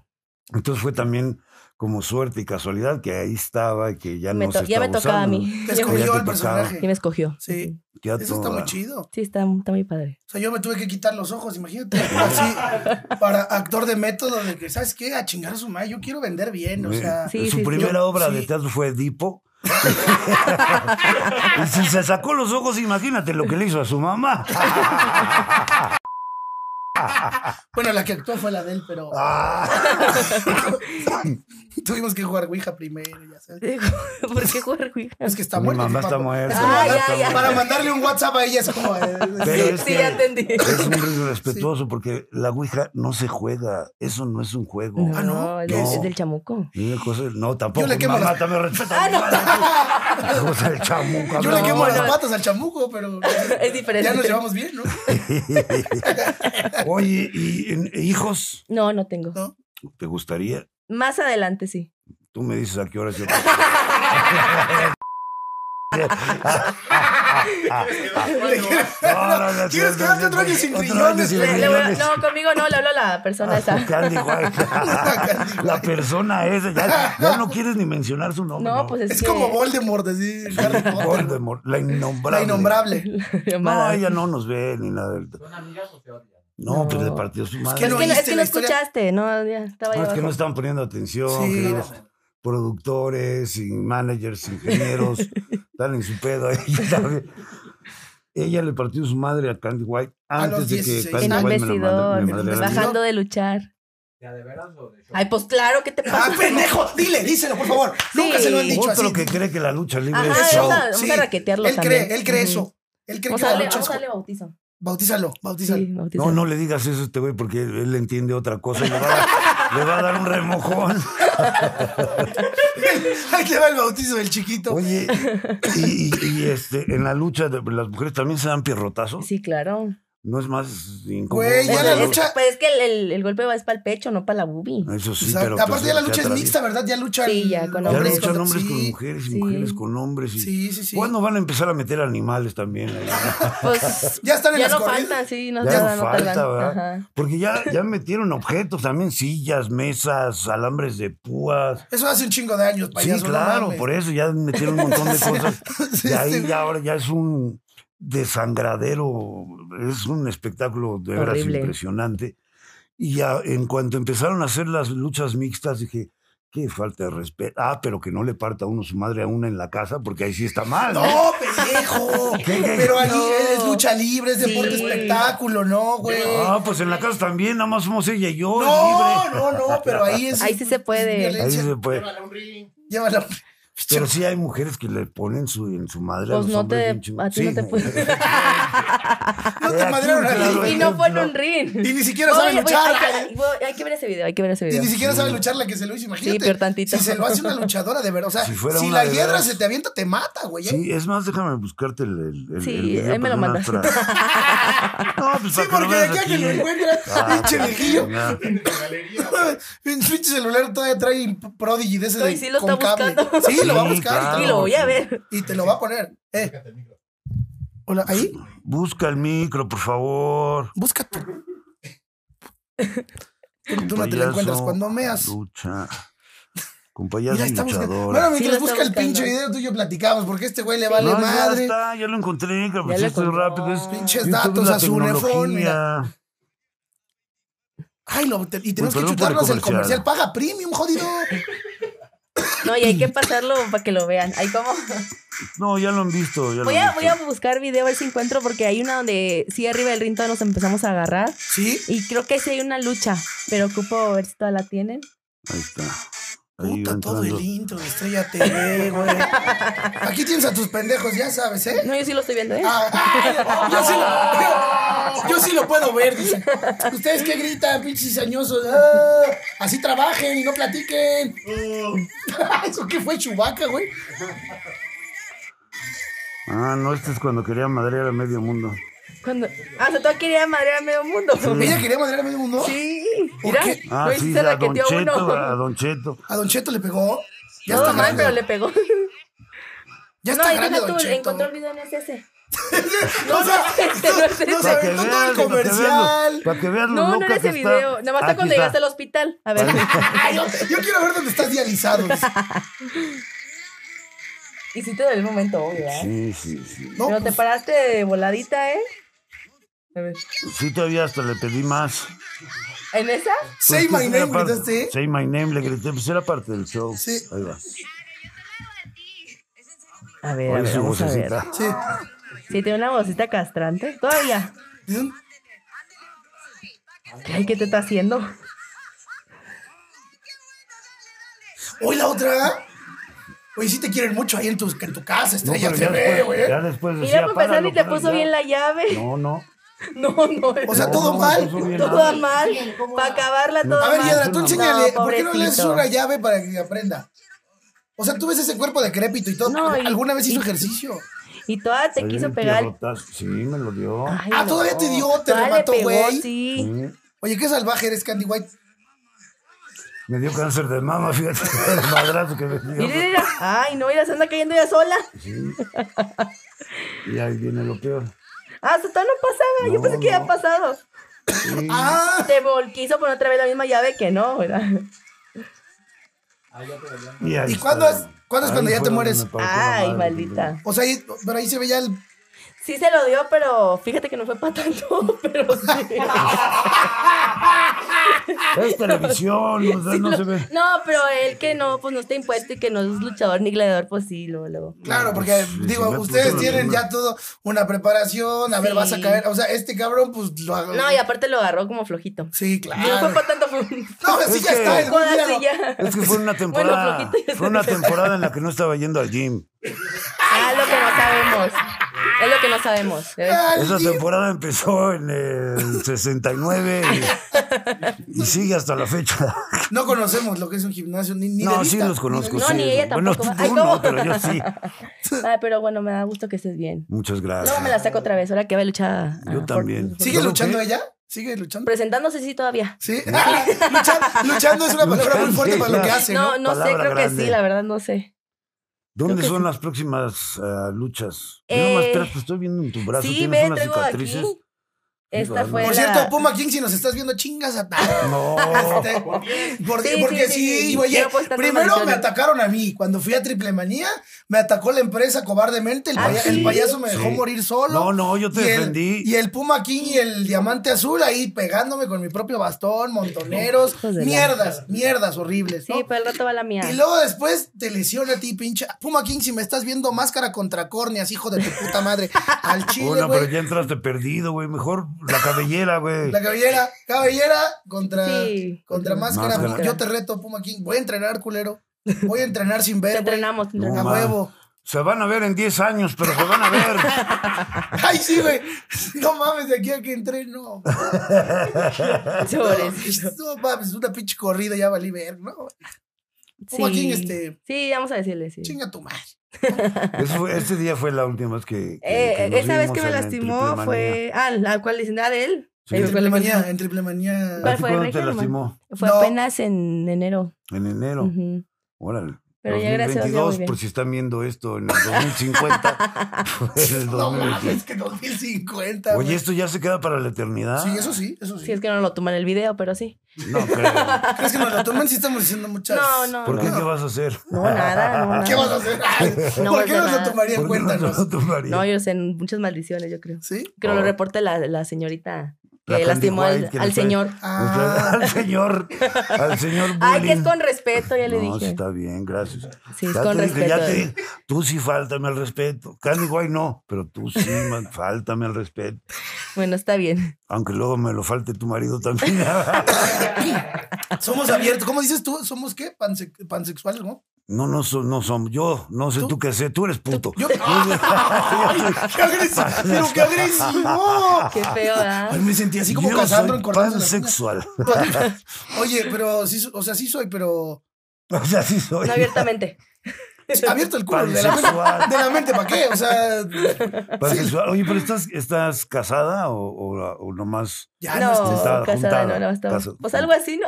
Speaker 3: Entonces fue también como suerte y casualidad que ahí estaba y que ya
Speaker 2: Me
Speaker 3: no se
Speaker 2: ya me tocaba a mí.
Speaker 1: Te
Speaker 2: Ya
Speaker 1: escogió
Speaker 3: te
Speaker 1: el
Speaker 3: tocaba.
Speaker 1: personaje.
Speaker 2: Sí, me escogió.
Speaker 1: Sí.
Speaker 3: Ya
Speaker 1: Eso está muy chido.
Speaker 2: Sí, está, está muy padre.
Speaker 1: O sea, yo me tuve que quitar los ojos, imagínate. Así, para actor de método, de que, ¿sabes qué? A chingar a su madre, yo quiero vender bien, o sea.
Speaker 2: Sí,
Speaker 3: Su
Speaker 2: sí, sí.
Speaker 3: primera
Speaker 1: Yo-
Speaker 3: obra
Speaker 1: sí.
Speaker 3: de teatro fue Edipo. [LAUGHS] y si se sacó los ojos, imagínate lo que le hizo a su mamá.
Speaker 1: Bueno, la que actuó fue la de él, pero
Speaker 3: Ah. [LAUGHS]
Speaker 1: tuvimos que jugar Ouija primero, ya sabes. [LAUGHS]
Speaker 2: ¿Por qué jugar Ouija?
Speaker 1: Es que está
Speaker 3: Mi
Speaker 1: muerta.
Speaker 3: mamá
Speaker 1: es
Speaker 3: está
Speaker 1: para-
Speaker 3: muerta.
Speaker 2: Ah,
Speaker 1: para-
Speaker 2: ya, ya.
Speaker 1: Para mandarle un WhatsApp a ella es como. eh,
Speaker 3: Pero es
Speaker 2: Sí,
Speaker 3: que
Speaker 2: ya entendí.
Speaker 3: es un respetuoso porque la Ouija no se juega. Eso no es un juego.
Speaker 2: No,
Speaker 1: Ah, ¿no?
Speaker 2: es,
Speaker 1: ¿Qué
Speaker 2: del-
Speaker 3: es?
Speaker 2: es del chamuco.
Speaker 3: No, tampoco.
Speaker 1: Yo le quemo
Speaker 3: mamá
Speaker 1: las-
Speaker 3: también respeta. a mi madre. [LAUGHS] Cosa del chamuco,
Speaker 1: Yo le
Speaker 3: no.
Speaker 1: quemo las
Speaker 2: no.
Speaker 1: patas al chamuco, pero.
Speaker 2: Es diferente.
Speaker 1: Ya nos llevamos bien, ¿no?
Speaker 3: Oye, ¿y en- hijos?
Speaker 2: No, no tengo.
Speaker 1: ¿No?
Speaker 3: ¿Te gustaría?
Speaker 2: Más adelante sí.
Speaker 3: Tú me dices a qué horas yo. No, no, no,
Speaker 1: ¿Quieres
Speaker 3: no,
Speaker 1: quedarte
Speaker 3: no,
Speaker 1: otro año
Speaker 3: no,
Speaker 1: sin riñones.
Speaker 2: no, conmigo no, le hablo a la persona esa. [LAUGHS]
Speaker 3: Candy White. [LAUGHS] La persona esa, ya, ya no quieres ni mencionar su nombre.
Speaker 2: No, pues es,
Speaker 1: Es
Speaker 2: que...
Speaker 1: como Voldemort, así. Harry Potter.
Speaker 3: Voldemort, la innombrable.
Speaker 1: La innombrable. [LAUGHS]
Speaker 3: No, ella no nos ve ni nada. No, pues le partió su madre.
Speaker 2: Es que, no, es que no escuchaste, no, ya estaba
Speaker 3: No, es que no estaban poniendo atención,
Speaker 1: Sí.
Speaker 3: queridos productores, y managers, ingenieros, [LAUGHS] están en su pedo [LAUGHS] ahí, ¿sabes? Ella le partió su madre a Candy White antes de que
Speaker 1: 16
Speaker 3: Candy
Speaker 2: En
Speaker 3: White me la
Speaker 2: vestidor,
Speaker 3: me mí.
Speaker 2: bajando de luchar. Ay, pues claro, ¿qué te
Speaker 1: ¡Ah,
Speaker 2: pasa?
Speaker 1: pendejo! Dile, díselo, por favor. Nunca se lo han dicho
Speaker 3: Otro
Speaker 1: así.
Speaker 3: que cree que la lucha libre
Speaker 2: Ajá,
Speaker 3: es
Speaker 2: vamos
Speaker 3: show.
Speaker 2: a- vamos a raquetearlo
Speaker 1: Él
Speaker 2: también.
Speaker 1: cree, él cree
Speaker 2: Ujú.
Speaker 1: eso. Él cree
Speaker 2: Vamos
Speaker 1: que la lucha
Speaker 2: vamos
Speaker 1: es...
Speaker 2: a darle bautizo.
Speaker 1: Bautízalo, bautízalo.
Speaker 2: Sí, bautizo.
Speaker 3: No, no le digas eso a este güey porque él entiende otra cosa y le va, a- le va a dar un remojón. [LAUGHS]
Speaker 1: Ahí te va el bautizo del chiquito.
Speaker 3: Oye, y, y- y, este, en la lucha de las mujeres también se dan pierrotazos.
Speaker 2: Sí, claro.
Speaker 3: No es más incómodo.
Speaker 1: Güey, ya
Speaker 2: Pues
Speaker 1: la
Speaker 2: es,
Speaker 1: lucha-
Speaker 2: pues es que el, el- el golpe va es para el pecho, no para la boobie.
Speaker 3: Eso sí,
Speaker 1: O sea,
Speaker 3: pero.
Speaker 1: aparte
Speaker 3: pues,
Speaker 1: ya la lucha es mixta, ¿verdad? Ya luchan
Speaker 2: Sí, ya, con
Speaker 3: Ya
Speaker 2: hombres
Speaker 3: luchan
Speaker 1: contra-
Speaker 3: hombres con
Speaker 1: sí,
Speaker 3: mujeres y
Speaker 2: sí.
Speaker 3: mujeres con hombres. Y...
Speaker 1: Sí, sí, sí.
Speaker 3: ¿Cuándo van a empezar a meter animales también? ahí? [LAUGHS]
Speaker 2: Pues
Speaker 1: Ya están en
Speaker 2: ya
Speaker 1: las
Speaker 2: no faltan, sí, no,
Speaker 3: Ya
Speaker 2: tardan,
Speaker 3: no
Speaker 2: no
Speaker 3: falta,
Speaker 2: tardan.
Speaker 3: ¿verdad?
Speaker 2: Ajá.
Speaker 3: Porque ya, ya metieron objetos también, sillas, mesas, alambres de púas.
Speaker 1: Eso hace un chingo de años,
Speaker 3: Sí,
Speaker 1: payaso. no
Speaker 3: claro, por eso ya metieron un montón de [LAUGHS] cosas.
Speaker 1: Sí,
Speaker 3: Y ahí
Speaker 1: sí.
Speaker 3: ya ahora ya es un desangradero, es un espectáculo de veras
Speaker 2: Horrible.
Speaker 3: impresionante. Y ya en cuanto empezaron a hacer las luchas mixtas, dije, qué falta de respeto. Ah, pero que no le parta uno su madre a una en la casa, porque ahí sí está mal. ¿no?
Speaker 1: No, pendejo. [LAUGHS] Pero ahí
Speaker 2: No.
Speaker 1: es lucha libre, es deporte
Speaker 2: Sí.
Speaker 1: espectáculo, ¿no, güey?
Speaker 3: Ah, pues en la casa también, nada más somos ella y yo,
Speaker 1: No,
Speaker 3: libre.
Speaker 1: no, no, pero ahí es.
Speaker 2: Ahí sí se puede.
Speaker 3: Ahí
Speaker 1: violencia.
Speaker 3: sí se puede.
Speaker 1: Llévala.
Speaker 3: Pero sí hay mujeres que le ponen su, en su madre a
Speaker 2: Pues
Speaker 3: los
Speaker 2: no
Speaker 3: hombres
Speaker 2: te, a ti no te puede. [LAUGHS]
Speaker 1: No te
Speaker 3: Eh,
Speaker 1: madrearon a ti.
Speaker 2: y no fue en un ring.
Speaker 1: Y ni siquiera sabe luchar.
Speaker 2: Hay que, voy- hay que ver ese video, hay que ver ese
Speaker 1: Y
Speaker 2: video.
Speaker 1: ni siquiera sabe luchar la que se lo hizo, imagínate.
Speaker 2: Sí, peor tantito.
Speaker 1: Si se lo hace una luchadora de verdad. O sea,
Speaker 3: Si
Speaker 1: la
Speaker 3: veras.
Speaker 1: se te avienta, te mata, güey. ¿eh?
Speaker 3: Sí, es más, déjame buscarte el, el, el-
Speaker 2: Sí,
Speaker 3: el video
Speaker 2: ahí me lo mandas. [LAUGHS] [LAUGHS]
Speaker 3: No, pues
Speaker 1: Sí, porque de aquí a que lo encuentras,
Speaker 3: Ah,
Speaker 1: pinche viejillo. [LAUGHS]
Speaker 3: ya.
Speaker 1: Pinche celular todavía trae Prodigy de ese de
Speaker 2: sí lo
Speaker 1: con
Speaker 2: está
Speaker 1: cable.
Speaker 2: buscando.
Speaker 1: Sí, lo va a buscar.
Speaker 3: claro.
Speaker 2: Y lo voy a ver.
Speaker 1: Y te lo va a poner. Eh. Hola, ahí.
Speaker 3: Busca el micro, por favor.
Speaker 1: Busca tú. Tú, tú no te
Speaker 3: Payaso,
Speaker 1: encuentras cuando meas.
Speaker 3: Lucha. Con payaso luchadora.
Speaker 1: Bueno, mientras
Speaker 2: Sí, lo
Speaker 1: busca el pinche video, tú y yo platicamos, porque este güey le vale
Speaker 3: no,
Speaker 1: madre.
Speaker 3: ya está, ya lo encontré, cabrón. Pues
Speaker 2: lo
Speaker 3: esto es
Speaker 2: encontró.
Speaker 3: rápido. Es,
Speaker 1: Pinches datos a su
Speaker 3: tecnología.
Speaker 1: Ay, lo, te- y tenemos
Speaker 3: Pues,
Speaker 1: que
Speaker 3: el
Speaker 1: chutarnos el
Speaker 3: comercial.
Speaker 1: Paga premium, jodido. [LAUGHS]
Speaker 2: No, y hay que pasarlo para que lo vean. Ahí como. [LAUGHS]
Speaker 3: No, ya lo han visto. Ya lo
Speaker 2: Voy
Speaker 3: han
Speaker 2: a, voy a
Speaker 3: visto.
Speaker 2: buscar video a ver si encuentro, porque hay una donde sí arriba del ring todos nos empezamos a agarrar.
Speaker 1: Sí.
Speaker 2: Y creo que sí hay una lucha, pero ocupo ver si toda la tienen.
Speaker 3: Ahí está.
Speaker 1: Puta, todo el intro de Estrella TV, güey. Aquí tienes a tus pendejos, ya sabes, ¿eh?
Speaker 2: No, yo sí lo estoy viendo, ¿eh?
Speaker 1: Ah, ah, yo, sí lo, yo, [LAUGHS] yo sí lo puedo ver, dice. Ustedes que gritan, pinches cizañosos. Ah, así trabajen y no platiquen. [LAUGHS] ¿Eso qué fue Chubaca, güey?
Speaker 3: Ah, no, este es cuando quería madrear a medio mundo.
Speaker 2: Cuando... Ah, o sea, tú querías madrear a medio mundo.
Speaker 1: ¿Ella quería madrear a medio mundo?
Speaker 2: Sí.
Speaker 1: ¿Por
Speaker 2: Mira,
Speaker 1: qué?
Speaker 3: Ah,
Speaker 2: no
Speaker 3: sí, a Don Cheto,
Speaker 2: uno.
Speaker 3: a Don Cheto.
Speaker 1: ¿A Don Cheto le pegó? Ya
Speaker 2: no,
Speaker 1: está
Speaker 2: mal, pero le pegó.
Speaker 1: Ya
Speaker 2: no,
Speaker 1: está
Speaker 2: y
Speaker 1: grande
Speaker 2: deja
Speaker 1: Don
Speaker 2: tú,
Speaker 1: Cheto.
Speaker 2: encontró el video en SS. [LAUGHS]
Speaker 1: No, sa-
Speaker 2: Este no es
Speaker 1: no, no sabe todo el
Speaker 3: vean, para que
Speaker 1: comercial.
Speaker 3: Para que vean lo
Speaker 2: No, no era ese video. Nada más está cuando llegaste al hospital. A ver. [LAUGHS]
Speaker 1: Yo, yo quiero ver dónde estás dializado. [LAUGHS]
Speaker 2: y sí te dolió el momento, obvio, ¿verdad?
Speaker 3: Sí, sí, sí.
Speaker 1: No,
Speaker 2: Pero te
Speaker 1: pues,
Speaker 2: paraste de voladita, ¿eh? A ver.
Speaker 3: Sí, todavía hasta le pedí más.
Speaker 2: ¿En esa?
Speaker 1: say
Speaker 3: Pues,
Speaker 1: my
Speaker 3: era
Speaker 1: name,
Speaker 3: parte-
Speaker 1: gritaste.
Speaker 3: Say my name, le grité, pues era parte del show.
Speaker 1: Sí.
Speaker 3: Ahí va.
Speaker 2: A ver, a ver,
Speaker 3: su
Speaker 2: vamos a ver.
Speaker 3: vocecita.
Speaker 1: Sí.
Speaker 2: Sí, tiene una vocita castrante. Todavía. ¿Qué, ¿Qué te está haciendo?
Speaker 1: Hoy la otra. Oye, sí te quieren mucho ahí en tu, en tu casa, Estrella
Speaker 3: ya
Speaker 1: TV,
Speaker 3: después,
Speaker 1: güey.
Speaker 3: ya después
Speaker 2: Mira,
Speaker 3: decía,
Speaker 2: para empezar,
Speaker 3: "Páralo,
Speaker 2: ni te puso
Speaker 3: ya".
Speaker 2: bien la llave.
Speaker 3: No, no. [LAUGHS]
Speaker 2: No, no.
Speaker 1: O sea, todo
Speaker 3: no,
Speaker 1: mal.
Speaker 2: Todo mal. Para acabarla todo
Speaker 1: A ver,
Speaker 2: mal.
Speaker 1: Yadra, tú enséñale.
Speaker 2: No,
Speaker 1: ¿Por qué no le haces una llave para que aprenda? O sea, tú ves ese cuerpo decrépito y todo.
Speaker 2: No, y-
Speaker 1: ¿Alguna vez hizo
Speaker 2: y-
Speaker 1: ejercicio?
Speaker 2: Y toda te quiso pegar.
Speaker 3: Sí, me lo dio.
Speaker 2: Ay,
Speaker 1: Ah, todavía te dio, te remató, güey.
Speaker 2: Sí.
Speaker 3: Sí.
Speaker 1: Oye, qué salvaje eres, Candy White.
Speaker 3: Me dio cáncer de mama, fíjate. [LAUGHS] El madrazo que me dio.
Speaker 2: Ay, no, mira, se anda cayendo ya sola.
Speaker 3: Y ahí viene lo peor.
Speaker 2: Ah, eso todavía no pasaba. Yo
Speaker 3: No,
Speaker 2: pensé que ya
Speaker 3: no.
Speaker 2: ha pasado.
Speaker 3: Sí.
Speaker 1: Ah,
Speaker 2: Te vol- quiso poner otra vez la misma llave que no, ¿verdad?
Speaker 3: Y, ahí
Speaker 1: ¿Y cuándo es- cuándo es cuando ya te mueres?
Speaker 2: Ay,
Speaker 3: madre,
Speaker 2: maldita.
Speaker 1: o sea, ahí- pero ahí se veía el.
Speaker 2: Sí se lo dio, pero fíjate que no fue para tanto, [LAUGHS] pero sí. [LAUGHS]
Speaker 3: Es [LAUGHS] televisión, o sea, no se ve.
Speaker 2: No, pero él que no, pues no está impuesto y que no es luchador ni gladiador, pues sí, luego, luego.
Speaker 1: Claro, porque
Speaker 3: Sí,
Speaker 1: digo, ustedes tienen ya todo una preparación. A ver,
Speaker 2: Sí.
Speaker 1: vas a caer. O sea, este cabrón, pues lo hago.
Speaker 2: No, y aparte lo agarró como flojito.
Speaker 1: Sí,
Speaker 2: No fue
Speaker 1: claro.
Speaker 2: para tanto. Un
Speaker 1: No, sí,
Speaker 3: Es
Speaker 1: ya
Speaker 3: que-
Speaker 1: está.
Speaker 2: ya.
Speaker 3: Es que fue una [LAUGHS] temporada.
Speaker 2: flojito
Speaker 3: fue una temporada en la que no estaba yendo al gym. [LAUGHS]
Speaker 2: Ah, lo que no sabemos. Es lo que no sabemos.
Speaker 3: Esa temporada empezó en el [LAUGHS] 69 y, y sigue hasta la fecha.
Speaker 1: No conocemos lo que es un gimnasio, ni, ni de
Speaker 3: No, sí
Speaker 1: vista,
Speaker 3: los conozco.
Speaker 2: No,
Speaker 3: sí.
Speaker 2: ni ella
Speaker 3: Bueno,
Speaker 2: tampoco.
Speaker 3: tú
Speaker 2: Ay,
Speaker 3: no,
Speaker 2: ¿cómo?
Speaker 3: pero yo sí.
Speaker 2: Ay, [LAUGHS] pero bueno, me da gusto que estés bien.
Speaker 3: Muchas gracias.
Speaker 2: Luego me la saco otra vez, ahora que va a luchar.
Speaker 3: Yo
Speaker 2: ah,
Speaker 3: también.
Speaker 2: por-
Speaker 1: ¿Sigue
Speaker 3: ¿Luego
Speaker 1: luchando
Speaker 3: qué?
Speaker 1: ella? ¿Sigue luchando?
Speaker 2: Presentándose sí todavía.
Speaker 1: Sí. [LAUGHS] Lucha- luchando es una palabra muy fuerte para lo que hace, ¿no?
Speaker 2: No, no sé, creo que sí, la verdad no sé.
Speaker 3: ¿Dónde son
Speaker 2: sí.
Speaker 3: las próximas ah, luchas?
Speaker 2: Eh,
Speaker 3: no más espera, te estoy viendo en tu brazo.
Speaker 2: sí,
Speaker 3: Tienes
Speaker 2: ve,
Speaker 3: unas cicatrices.
Speaker 2: aquí. Esta fue
Speaker 1: Por
Speaker 2: la...
Speaker 1: cierto, Puma King, si nos estás viendo, chingas a.
Speaker 3: No.
Speaker 1: Este, porque
Speaker 2: Sí,
Speaker 1: porque
Speaker 2: sí,
Speaker 1: sí,
Speaker 2: sí, sí.
Speaker 1: oye,
Speaker 2: con
Speaker 1: primero me atacaron a mí. Cuando fui a Triple Manía, me atacó la empresa cobardemente. El,
Speaker 2: ¿Ah,
Speaker 1: paya-
Speaker 2: sí?
Speaker 1: el payaso me dejó
Speaker 3: Sí.
Speaker 1: morir solo.
Speaker 3: No, no, yo te
Speaker 1: Y el-
Speaker 3: defendí.
Speaker 1: y el Puma King y el Diamante Azul ahí pegándome con mi propio bastón, montoneros. Mierdas, mierdas horribles. ¿no?
Speaker 2: Sí, pero el rato va la mía.
Speaker 1: Y luego después te lesiona a ti, pinche. Puma King, si me estás viendo, máscara contra córneas, hijo de tu puta madre. [LAUGHS] Al chile,
Speaker 3: Bueno, pero ya entraste perdido, güey. Mejor la cabellera, güey.
Speaker 1: La cabellera, cabellera contra,
Speaker 2: Sí.
Speaker 1: contra máscara.
Speaker 3: Máscara.
Speaker 1: Yo te reto, Puma King. Voy a entrenar, culero. Voy a entrenar sin ver.
Speaker 2: Te entrenamos, te
Speaker 3: No,
Speaker 1: A
Speaker 2: entrenamos.
Speaker 3: ma.
Speaker 1: huevo.
Speaker 3: Se van a ver en 10 años, pero se van a ver. [LAUGHS]
Speaker 1: Ay, sí, güey. No mames, de aquí a que entreno.
Speaker 2: Pobrecito.
Speaker 1: No mames, una pinche corrida ya valí ver, ¿no? Puma
Speaker 2: Sí.
Speaker 1: King, este.
Speaker 2: Sí, vamos a decirle, sí.
Speaker 1: Chinga tu madre.
Speaker 3: Ese, fue- ese día fue la última vez que. que-
Speaker 2: Eh,
Speaker 3: que nos
Speaker 2: esa vez
Speaker 3: vimos
Speaker 2: que me lastimó
Speaker 3: Triple
Speaker 2: fue. Ah, la cual dicen, ah, de él.
Speaker 3: Sí.
Speaker 1: En
Speaker 2: fue
Speaker 1: triple
Speaker 2: la que-
Speaker 1: manía, en triple manía.
Speaker 3: Manía.
Speaker 2: ¿Cuál
Speaker 3: ¿A ti
Speaker 2: fue,
Speaker 3: cuándo te
Speaker 2: Regio,
Speaker 3: lastimó?
Speaker 2: Fue
Speaker 1: No.
Speaker 2: apenas en enero.
Speaker 3: En enero. Órale.
Speaker 2: Pero ya gracias a Dios,
Speaker 3: 2022,
Speaker 2: muy bien.
Speaker 3: por si están viendo esto en el 2050. fue en el
Speaker 1: No
Speaker 3: 2022.
Speaker 1: mames, que 2050.
Speaker 3: Oye, esto ya se queda para la eternidad.
Speaker 1: Sí, eso sí, eso sí.
Speaker 2: Si es que no lo toman el video, pero sí.
Speaker 3: No creo. [LAUGHS]
Speaker 1: ¿Crees que nos lo tomen si estamos diciendo muchas?
Speaker 2: No, no.
Speaker 3: ¿Por qué?
Speaker 2: no.
Speaker 3: ¿Qué vas a hacer?
Speaker 2: No, nada, no, nada. [LAUGHS]
Speaker 1: ¿Qué vas a hacer? Ay,
Speaker 2: No
Speaker 1: ¿Por qué nos lo tomarían?
Speaker 3: ¿Por qué no
Speaker 1: Cuéntanos.
Speaker 3: lo tomaría?
Speaker 2: No, yo sé, muchas maldiciones, yo creo.
Speaker 1: ¿Sí?
Speaker 2: Que lo
Speaker 3: Oh.
Speaker 2: reporte la, la señorita
Speaker 3: La
Speaker 2: que lastimó al,
Speaker 3: que le [LAUGHS]
Speaker 2: al señor.
Speaker 1: Ah.
Speaker 3: al señor, [LAUGHS] al señor
Speaker 2: Ay, que es con respeto, ya le
Speaker 3: No,
Speaker 2: dije.
Speaker 3: está bien, gracias.
Speaker 2: Sí, es
Speaker 3: Ya
Speaker 2: con
Speaker 3: te dije, ya
Speaker 2: respeto.
Speaker 3: te dije, tú sí faltame el respeto. Candy White no, pero tú sí, man, [LAUGHS] faltame el respeto.
Speaker 2: Bueno, está bien.
Speaker 3: Aunque luego me lo falte tu marido también.
Speaker 1: Somos abiertos. ¿Cómo dices tú? ¿Somos qué? Panse- pansexuales, ¿no?
Speaker 3: No, no, so- no somos. Yo no sé tú, qué sé, tú eres puto.
Speaker 1: Yo. [LAUGHS] ¡Ay, ¡Qué agresivo! ¡Pero qué agresivo!
Speaker 2: Qué feo, ¿verdad?
Speaker 1: Ay, me sentí así como
Speaker 3: Yo
Speaker 1: Casandro en Cortázar.
Speaker 3: pansexual.
Speaker 1: Oye, pero sí, o sea, sí soy, pero. [LAUGHS]
Speaker 3: O sea, sí soy.
Speaker 2: No abiertamente. [LAUGHS] [LAUGHS]
Speaker 1: Abierto el culo. De la, mente, de la mente, ¿para qué? O sea, [LAUGHS]
Speaker 3: Pansexual. Oye, pero ¿estás, estás casada o, o, o nomás?
Speaker 1: ya
Speaker 2: no,
Speaker 1: no,
Speaker 3: está
Speaker 2: casada,
Speaker 3: juntada.
Speaker 2: no, no, estaba-
Speaker 3: Casa-
Speaker 2: Pues algo así, ¿no?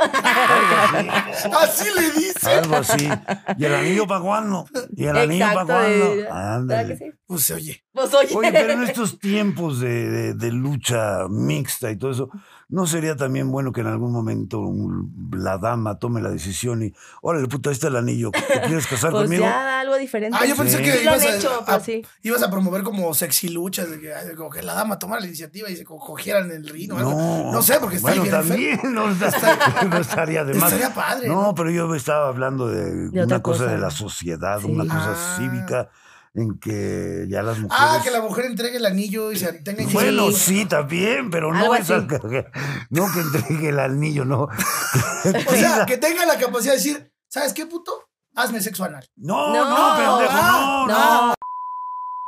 Speaker 1: Así le dice.
Speaker 3: Algo así. ¿Y el anillo para cuándo? ¿Y el anillo para cuándo?
Speaker 2: ¿Verdad
Speaker 3: Ándale.
Speaker 2: que sí?
Speaker 1: Pues oye.
Speaker 2: Pues oye.
Speaker 3: Oye, pero en estos tiempos de, de- de lucha mixta y todo eso, ¿no sería también bueno que en algún momento un- la dama tome la decisión y, órale, puta, ahí está el anillo, ¿te quieres casar [LAUGHS]
Speaker 2: Pues
Speaker 3: conmigo?
Speaker 2: ya, algo diferente.
Speaker 1: Ah, yo pensé
Speaker 3: Sí.
Speaker 1: que ibas,
Speaker 2: hecho,
Speaker 1: a,
Speaker 2: pero
Speaker 1: a-
Speaker 2: sí.
Speaker 1: ibas a promover como sexy luchas, de que, como que la dama tomara la iniciativa y se co- cogieran el ring o algo.
Speaker 3: No,
Speaker 1: No sé, porque está
Speaker 3: bueno, también no, está- [LAUGHS] no estaría de más.
Speaker 1: Estaría padre,
Speaker 3: No,
Speaker 1: ¿no?
Speaker 3: pero yo me estaba hablando de,
Speaker 2: De
Speaker 3: una cosa,
Speaker 2: cosa.
Speaker 3: de la sociedad,
Speaker 2: Sí.
Speaker 3: una cosa
Speaker 1: Ah.
Speaker 3: cívica en que ya las mujeres.
Speaker 1: Ah, que la mujer entregue el anillo y se tenga
Speaker 3: Bueno,
Speaker 1: iniciativa.
Speaker 3: sí, también, pero no es que, que- no que entregue el anillo, no. [LAUGHS]
Speaker 1: O sea, que tenga la capacidad de decir, ¿sabes qué, puto? Hazme sexo anal.
Speaker 3: No,
Speaker 2: No,
Speaker 3: no, pendejo, no, no.
Speaker 2: no.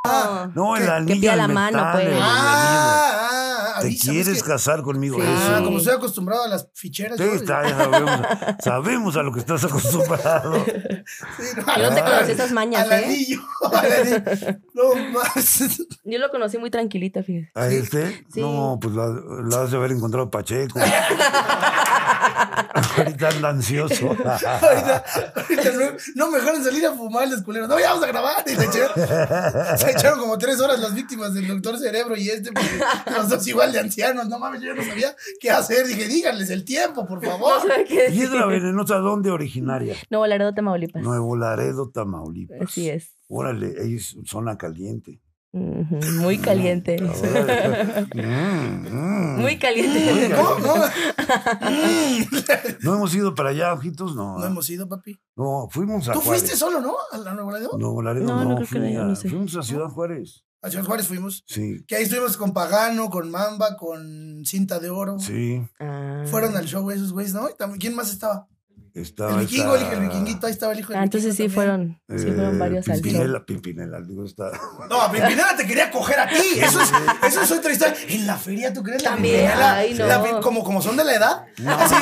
Speaker 1: Ah,
Speaker 3: No, el anillo.
Speaker 2: Que pida la mano,
Speaker 3: metal,
Speaker 2: pues.
Speaker 3: el- el anillo.
Speaker 1: Ah,
Speaker 3: ¿Te
Speaker 1: avísame, es
Speaker 3: quieres
Speaker 1: que-
Speaker 3: casar conmigo?
Speaker 2: Sí.
Speaker 1: Ah,
Speaker 3: Eso.
Speaker 1: como estoy acostumbrado a las ficheras.
Speaker 3: Sí,
Speaker 1: yo-
Speaker 3: está, ya sabemos, sabemos a lo que estás acostumbrado. [LAUGHS]
Speaker 1: Sí, no,
Speaker 2: te conocí esas mañas,
Speaker 1: al
Speaker 2: ¿eh?
Speaker 1: anillo, [LAUGHS] al anillo. No más. [LAUGHS]
Speaker 2: Yo lo conocí muy tranquilita, fíjate.
Speaker 3: ¿A este?
Speaker 2: Sí.
Speaker 3: No, pues la, la has de haber encontrado Pacheco. [LAUGHS] Ahorita anda ansioso.
Speaker 1: Ahorita, ahorita no, no me dejaron salir a fumar los culeros. No, ya vamos a grabar. Y se echaron, se echaron como tres horas las víctimas del doctor Cerebro y este, porque los dos igual de ancianos. No mames, yo no sabía qué hacer. Dije, díganles el tiempo, por
Speaker 2: No
Speaker 1: favor.
Speaker 2: sabe qué decir.
Speaker 3: Piedra venenosa, ¿dónde originaria?
Speaker 2: Nuevo Laredo, Tamaulipas.
Speaker 3: Nuevo Laredo, Tamaulipas.
Speaker 2: Así es.
Speaker 3: Órale, ahí es zona caliente.
Speaker 2: Ujú, [LAUGHS] Muy caliente. Muy [LAUGHS] caliente.
Speaker 1: ¿Cómo? No,
Speaker 3: ¿No hemos ido para allá, ojitos? No.
Speaker 1: no hemos ido, papi.
Speaker 3: No, fuimos a
Speaker 1: ¿Tú
Speaker 3: Juárez.
Speaker 1: fuiste solo, no? ¿A la Nuevo Laredo?
Speaker 3: Nuevo Laredo,
Speaker 2: No,
Speaker 3: no,
Speaker 2: no creo que
Speaker 3: fui
Speaker 2: no,
Speaker 3: a-
Speaker 2: no sé.
Speaker 3: Fuimos a Ciudad Juárez.
Speaker 1: A Ciudad Juárez fuimos.
Speaker 3: Sí,
Speaker 1: Que ahí estuvimos con Pagano, con Mamba, con Cinta de Oro.
Speaker 3: sí.
Speaker 2: Ah.
Speaker 1: Fueron al show esos güeyes, ¿no? Y también- ¿Quién más estaba?
Speaker 3: Estaba
Speaker 1: El vikingo, el,
Speaker 3: esta-
Speaker 1: el vikinguito, ahí estaba el hijo del
Speaker 2: Ah, entonces sí fueron, sí fueron
Speaker 3: eh,
Speaker 2: varios al.
Speaker 3: Pimpinela, Pimpinela, digo, está.
Speaker 1: No, a Pimpinela te quería coger a ti. [LAUGHS] Eso es, eso es otra historia. En la feria, ¿tú crees? La
Speaker 2: También,
Speaker 1: Pimpinela,
Speaker 2: ay, no.
Speaker 1: la como, como son de la edad. Así,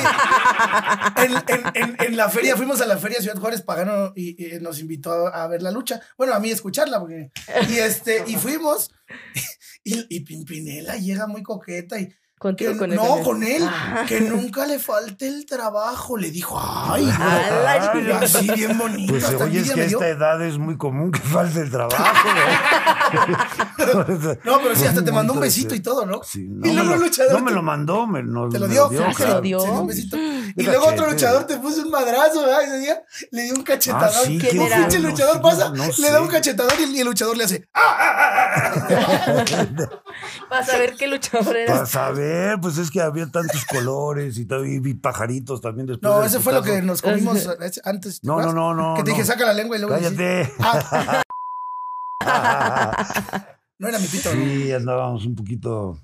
Speaker 1: en, en, en, en la feria, fuimos a la feria Ciudad Juárez Pagano y, y nos invitó a, ver la lucha. Bueno, a mí escucharla, porque. Y este, y fuimos. [LAUGHS] Y, y Pimpinela llega muy coqueta y.
Speaker 2: Contigo,
Speaker 1: que-
Speaker 2: con él,
Speaker 1: no,
Speaker 2: con él.
Speaker 1: con él.
Speaker 2: Ah.
Speaker 1: Que nunca le falte el trabajo. Le dijo, ay, así bien bonito.
Speaker 3: Pues
Speaker 1: hasta
Speaker 3: oye, es que
Speaker 1: me
Speaker 3: a esta edad es muy común que falte el trabajo. ¿no? [LAUGHS]
Speaker 1: No, pero sí, hasta te mandó un besito y todo, ¿no?
Speaker 3: Sí,
Speaker 1: y
Speaker 3: no, me
Speaker 1: luego luchador
Speaker 3: no me
Speaker 1: te-
Speaker 3: lo mandó, me, no,
Speaker 1: te lo
Speaker 3: me
Speaker 1: dio.
Speaker 3: Lo dio
Speaker 2: Ah, se lo dio.
Speaker 1: Se dio un besito. Y luego otro luchador te puso un madrazo, ¿verdad? Ese día le dio un cachetadón.
Speaker 3: Ah, sí,
Speaker 2: ¿Quién
Speaker 1: ¿Quién
Speaker 2: era?
Speaker 1: pinche
Speaker 3: No
Speaker 1: luchador pasa?
Speaker 3: no
Speaker 1: le
Speaker 3: sé.
Speaker 1: da un cachetadón y el luchador le hace. ¡Ah! [LAUGHS]
Speaker 2: Vas a ver qué luchador era.
Speaker 3: Para saber, pues es que había tantos colores y, todo, y vi pajaritos también después.
Speaker 1: No, ese fue lo que nos comimos [LAUGHS] antes. ¿te
Speaker 3: No, no, no, no.
Speaker 1: Que te
Speaker 3: no.
Speaker 1: dije, saca la lengua y luego.
Speaker 3: Cállate.
Speaker 1: "Ah". [LAUGHS] No era mi pito, ¿no?
Speaker 3: sí, andábamos un poquito.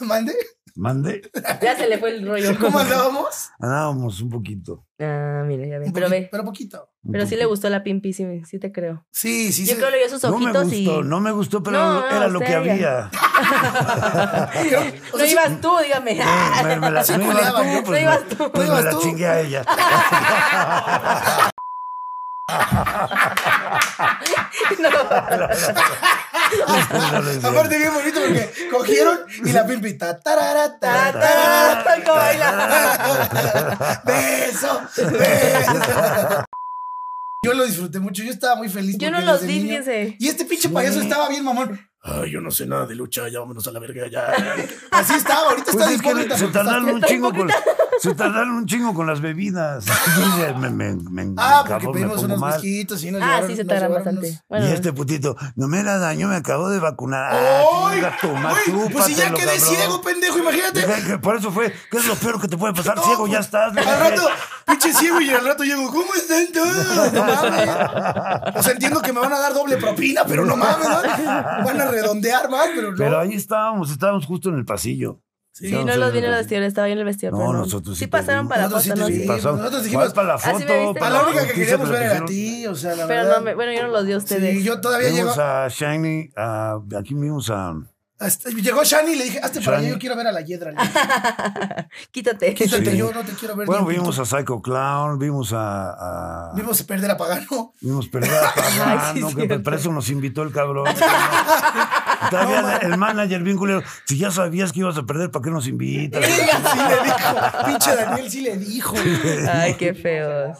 Speaker 1: ¿Mande?
Speaker 3: Mande.
Speaker 2: Ya se le fue el rollo. [LAUGHS]
Speaker 1: ¿Cómo andábamos?
Speaker 3: Andábamos un poquito.
Speaker 2: Ah, mira, ya.
Speaker 1: Un
Speaker 2: Pero
Speaker 1: poquito,
Speaker 2: ve.
Speaker 1: Pero poquito.
Speaker 3: un
Speaker 2: Pero sí le gustó la Pimpi, sí, sí te creo.
Speaker 1: Sí, sí,
Speaker 2: Yo
Speaker 1: sí.
Speaker 2: creo que le vio sus
Speaker 3: No me
Speaker 2: ojitos
Speaker 3: gustó,
Speaker 2: y.
Speaker 3: no me gustó, pero
Speaker 2: No, no,
Speaker 3: era lo que
Speaker 2: ya.
Speaker 3: había. [LAUGHS]
Speaker 1: O
Speaker 2: No ibas tú, dígame.
Speaker 3: Me, me la,
Speaker 1: Sí
Speaker 3: no ibas tú,
Speaker 1: ¿no?
Speaker 3: pues,
Speaker 2: No ibas
Speaker 3: me-
Speaker 2: tú.
Speaker 3: pues
Speaker 1: No
Speaker 3: me
Speaker 1: ibas
Speaker 3: la
Speaker 1: tú.
Speaker 3: chingué a ella. [LAUGHS]
Speaker 1: Aparte, bien bonito porque cogieron y la pimpita. Tarara, ta, tarara,
Speaker 2: baila.
Speaker 1: Beso, beso. Yo lo disfruté mucho, yo estaba muy feliz.
Speaker 2: Yo no los vi, fíjense.
Speaker 1: Y este pinche payaso estaba bien mamón. Ay, yo no sé nada de lucha, ya vámonos a la verga, ya. Así estaba, ahorita
Speaker 3: Pues
Speaker 1: está
Speaker 3: es
Speaker 1: hipócrita.
Speaker 3: se tardaron un chingo con se tardaron un chingo con las bebidas. [LAUGHS] me, me, me,
Speaker 1: Ah, porque pedimos unos
Speaker 3: mal.
Speaker 1: whisquitos y nos
Speaker 2: Ah,
Speaker 1: llevaron-
Speaker 2: sí se tardan bastante. Bueno,
Speaker 3: y este putito, no me la daño, me acabo de vacunar. Ah,
Speaker 1: ¡Ay!
Speaker 3: madre,
Speaker 1: Güey, pues si ya quedé
Speaker 3: cabrón.
Speaker 1: ciego, pendejo, imagínate.
Speaker 3: Deja que- Por eso fue, ¿qué es lo peor que te puede pasar? [LAUGHS]
Speaker 1: No,
Speaker 3: Ciego, ya estás. le
Speaker 1: Al rato, pinche ciego, y al rato llego, ¿cómo están todos? No mames. O sea, entiendo que me van a dar doble propina, pero no mames, ¿no? Van a redondear más, pero no.
Speaker 3: Pero ahí estábamos, estábamos justo en el pasillo.
Speaker 2: Sí, no los vi en el vestidor, estaba bien en el vestidor.
Speaker 3: No,
Speaker 2: pero
Speaker 3: nosotros sí
Speaker 2: Sí pasaron para la
Speaker 1: Nosotros sí
Speaker 2: foto,
Speaker 1: te
Speaker 2: ¿no? Sí.
Speaker 1: Nosotros dijimos,
Speaker 3: ¿Cuál para la
Speaker 2: "Ah, sí me
Speaker 3: foto.
Speaker 2: viste,
Speaker 1: A
Speaker 2: ¿no?
Speaker 1: la única que queríamos
Speaker 3: me
Speaker 1: ver era a ti, o sea, la
Speaker 2: Pero
Speaker 1: verdad.
Speaker 2: no, me- bueno, yo no los vi a ustedes.
Speaker 1: Sí, yo todavía llego.
Speaker 3: Vimos a Shiny, a, aquí vimos a,
Speaker 1: Hasta- llegó Shani y le dije, hazte para allá,
Speaker 3: Shani.
Speaker 1: yo quiero ver a la hiedra. Le dije, [LAUGHS]
Speaker 2: Quítate.
Speaker 1: Quítate,
Speaker 3: Sí.
Speaker 1: yo no te quiero ver.
Speaker 3: Bueno,
Speaker 1: ni
Speaker 3: vimos a Psycho Clown, vimos a. a
Speaker 1: Vimos perder a Pagano.
Speaker 3: vimos perder a [LAUGHS] Pagano,
Speaker 2: sí,
Speaker 3: que
Speaker 2: cierto.
Speaker 3: para eso nos invitó el cabrón. [LAUGHS] Todavía el manager bien culero. Si ya sabías que ibas a perder, ¿para qué nos invitas?
Speaker 1: Sí le dijo. Pinche Daniel sí le dijo.
Speaker 2: Ay, qué feos.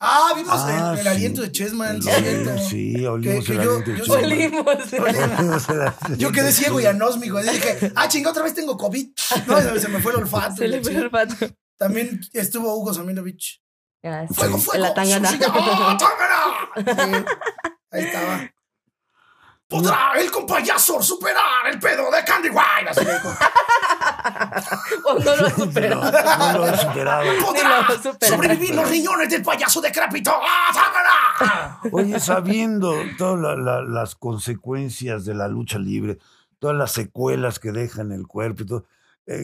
Speaker 1: Ah, vimos
Speaker 3: Ah,
Speaker 1: el, el
Speaker 3: sí.
Speaker 1: aliento de Chessman, sí,
Speaker 3: Sí, olimos
Speaker 1: Que-
Speaker 3: el
Speaker 1: que yo-
Speaker 3: de Chessman.
Speaker 2: Olimos. [LAUGHS]
Speaker 3: Olimos el aliento
Speaker 1: Yo quedé ciego y anósmico. Dije, ah, chinga, otra vez tengo COVID. No, se me fue el olfato.
Speaker 2: Se le fue el olfato.
Speaker 1: También estuvo Hugo Saminovich.
Speaker 2: Ah, sí.
Speaker 1: ¡Fuego, fuego!
Speaker 2: La tangana.
Speaker 1: ¡Sí, ¡Ah, tángana! Sí, ahí estaba. ¿Podrá el compayazo superar el pedo de Candy White? Así. [LAUGHS]
Speaker 2: O no lo superó. [LAUGHS]
Speaker 3: No, no lo he superado. [LAUGHS]
Speaker 1: ¿Podrá
Speaker 2: lo
Speaker 1: sobrevivir los riñones del payaso decrépito? ¡Ah, tángana!
Speaker 3: Oye, sabiendo todas la- la- las consecuencias de la lucha libre, todas las secuelas que deja en el cuerpo y todo,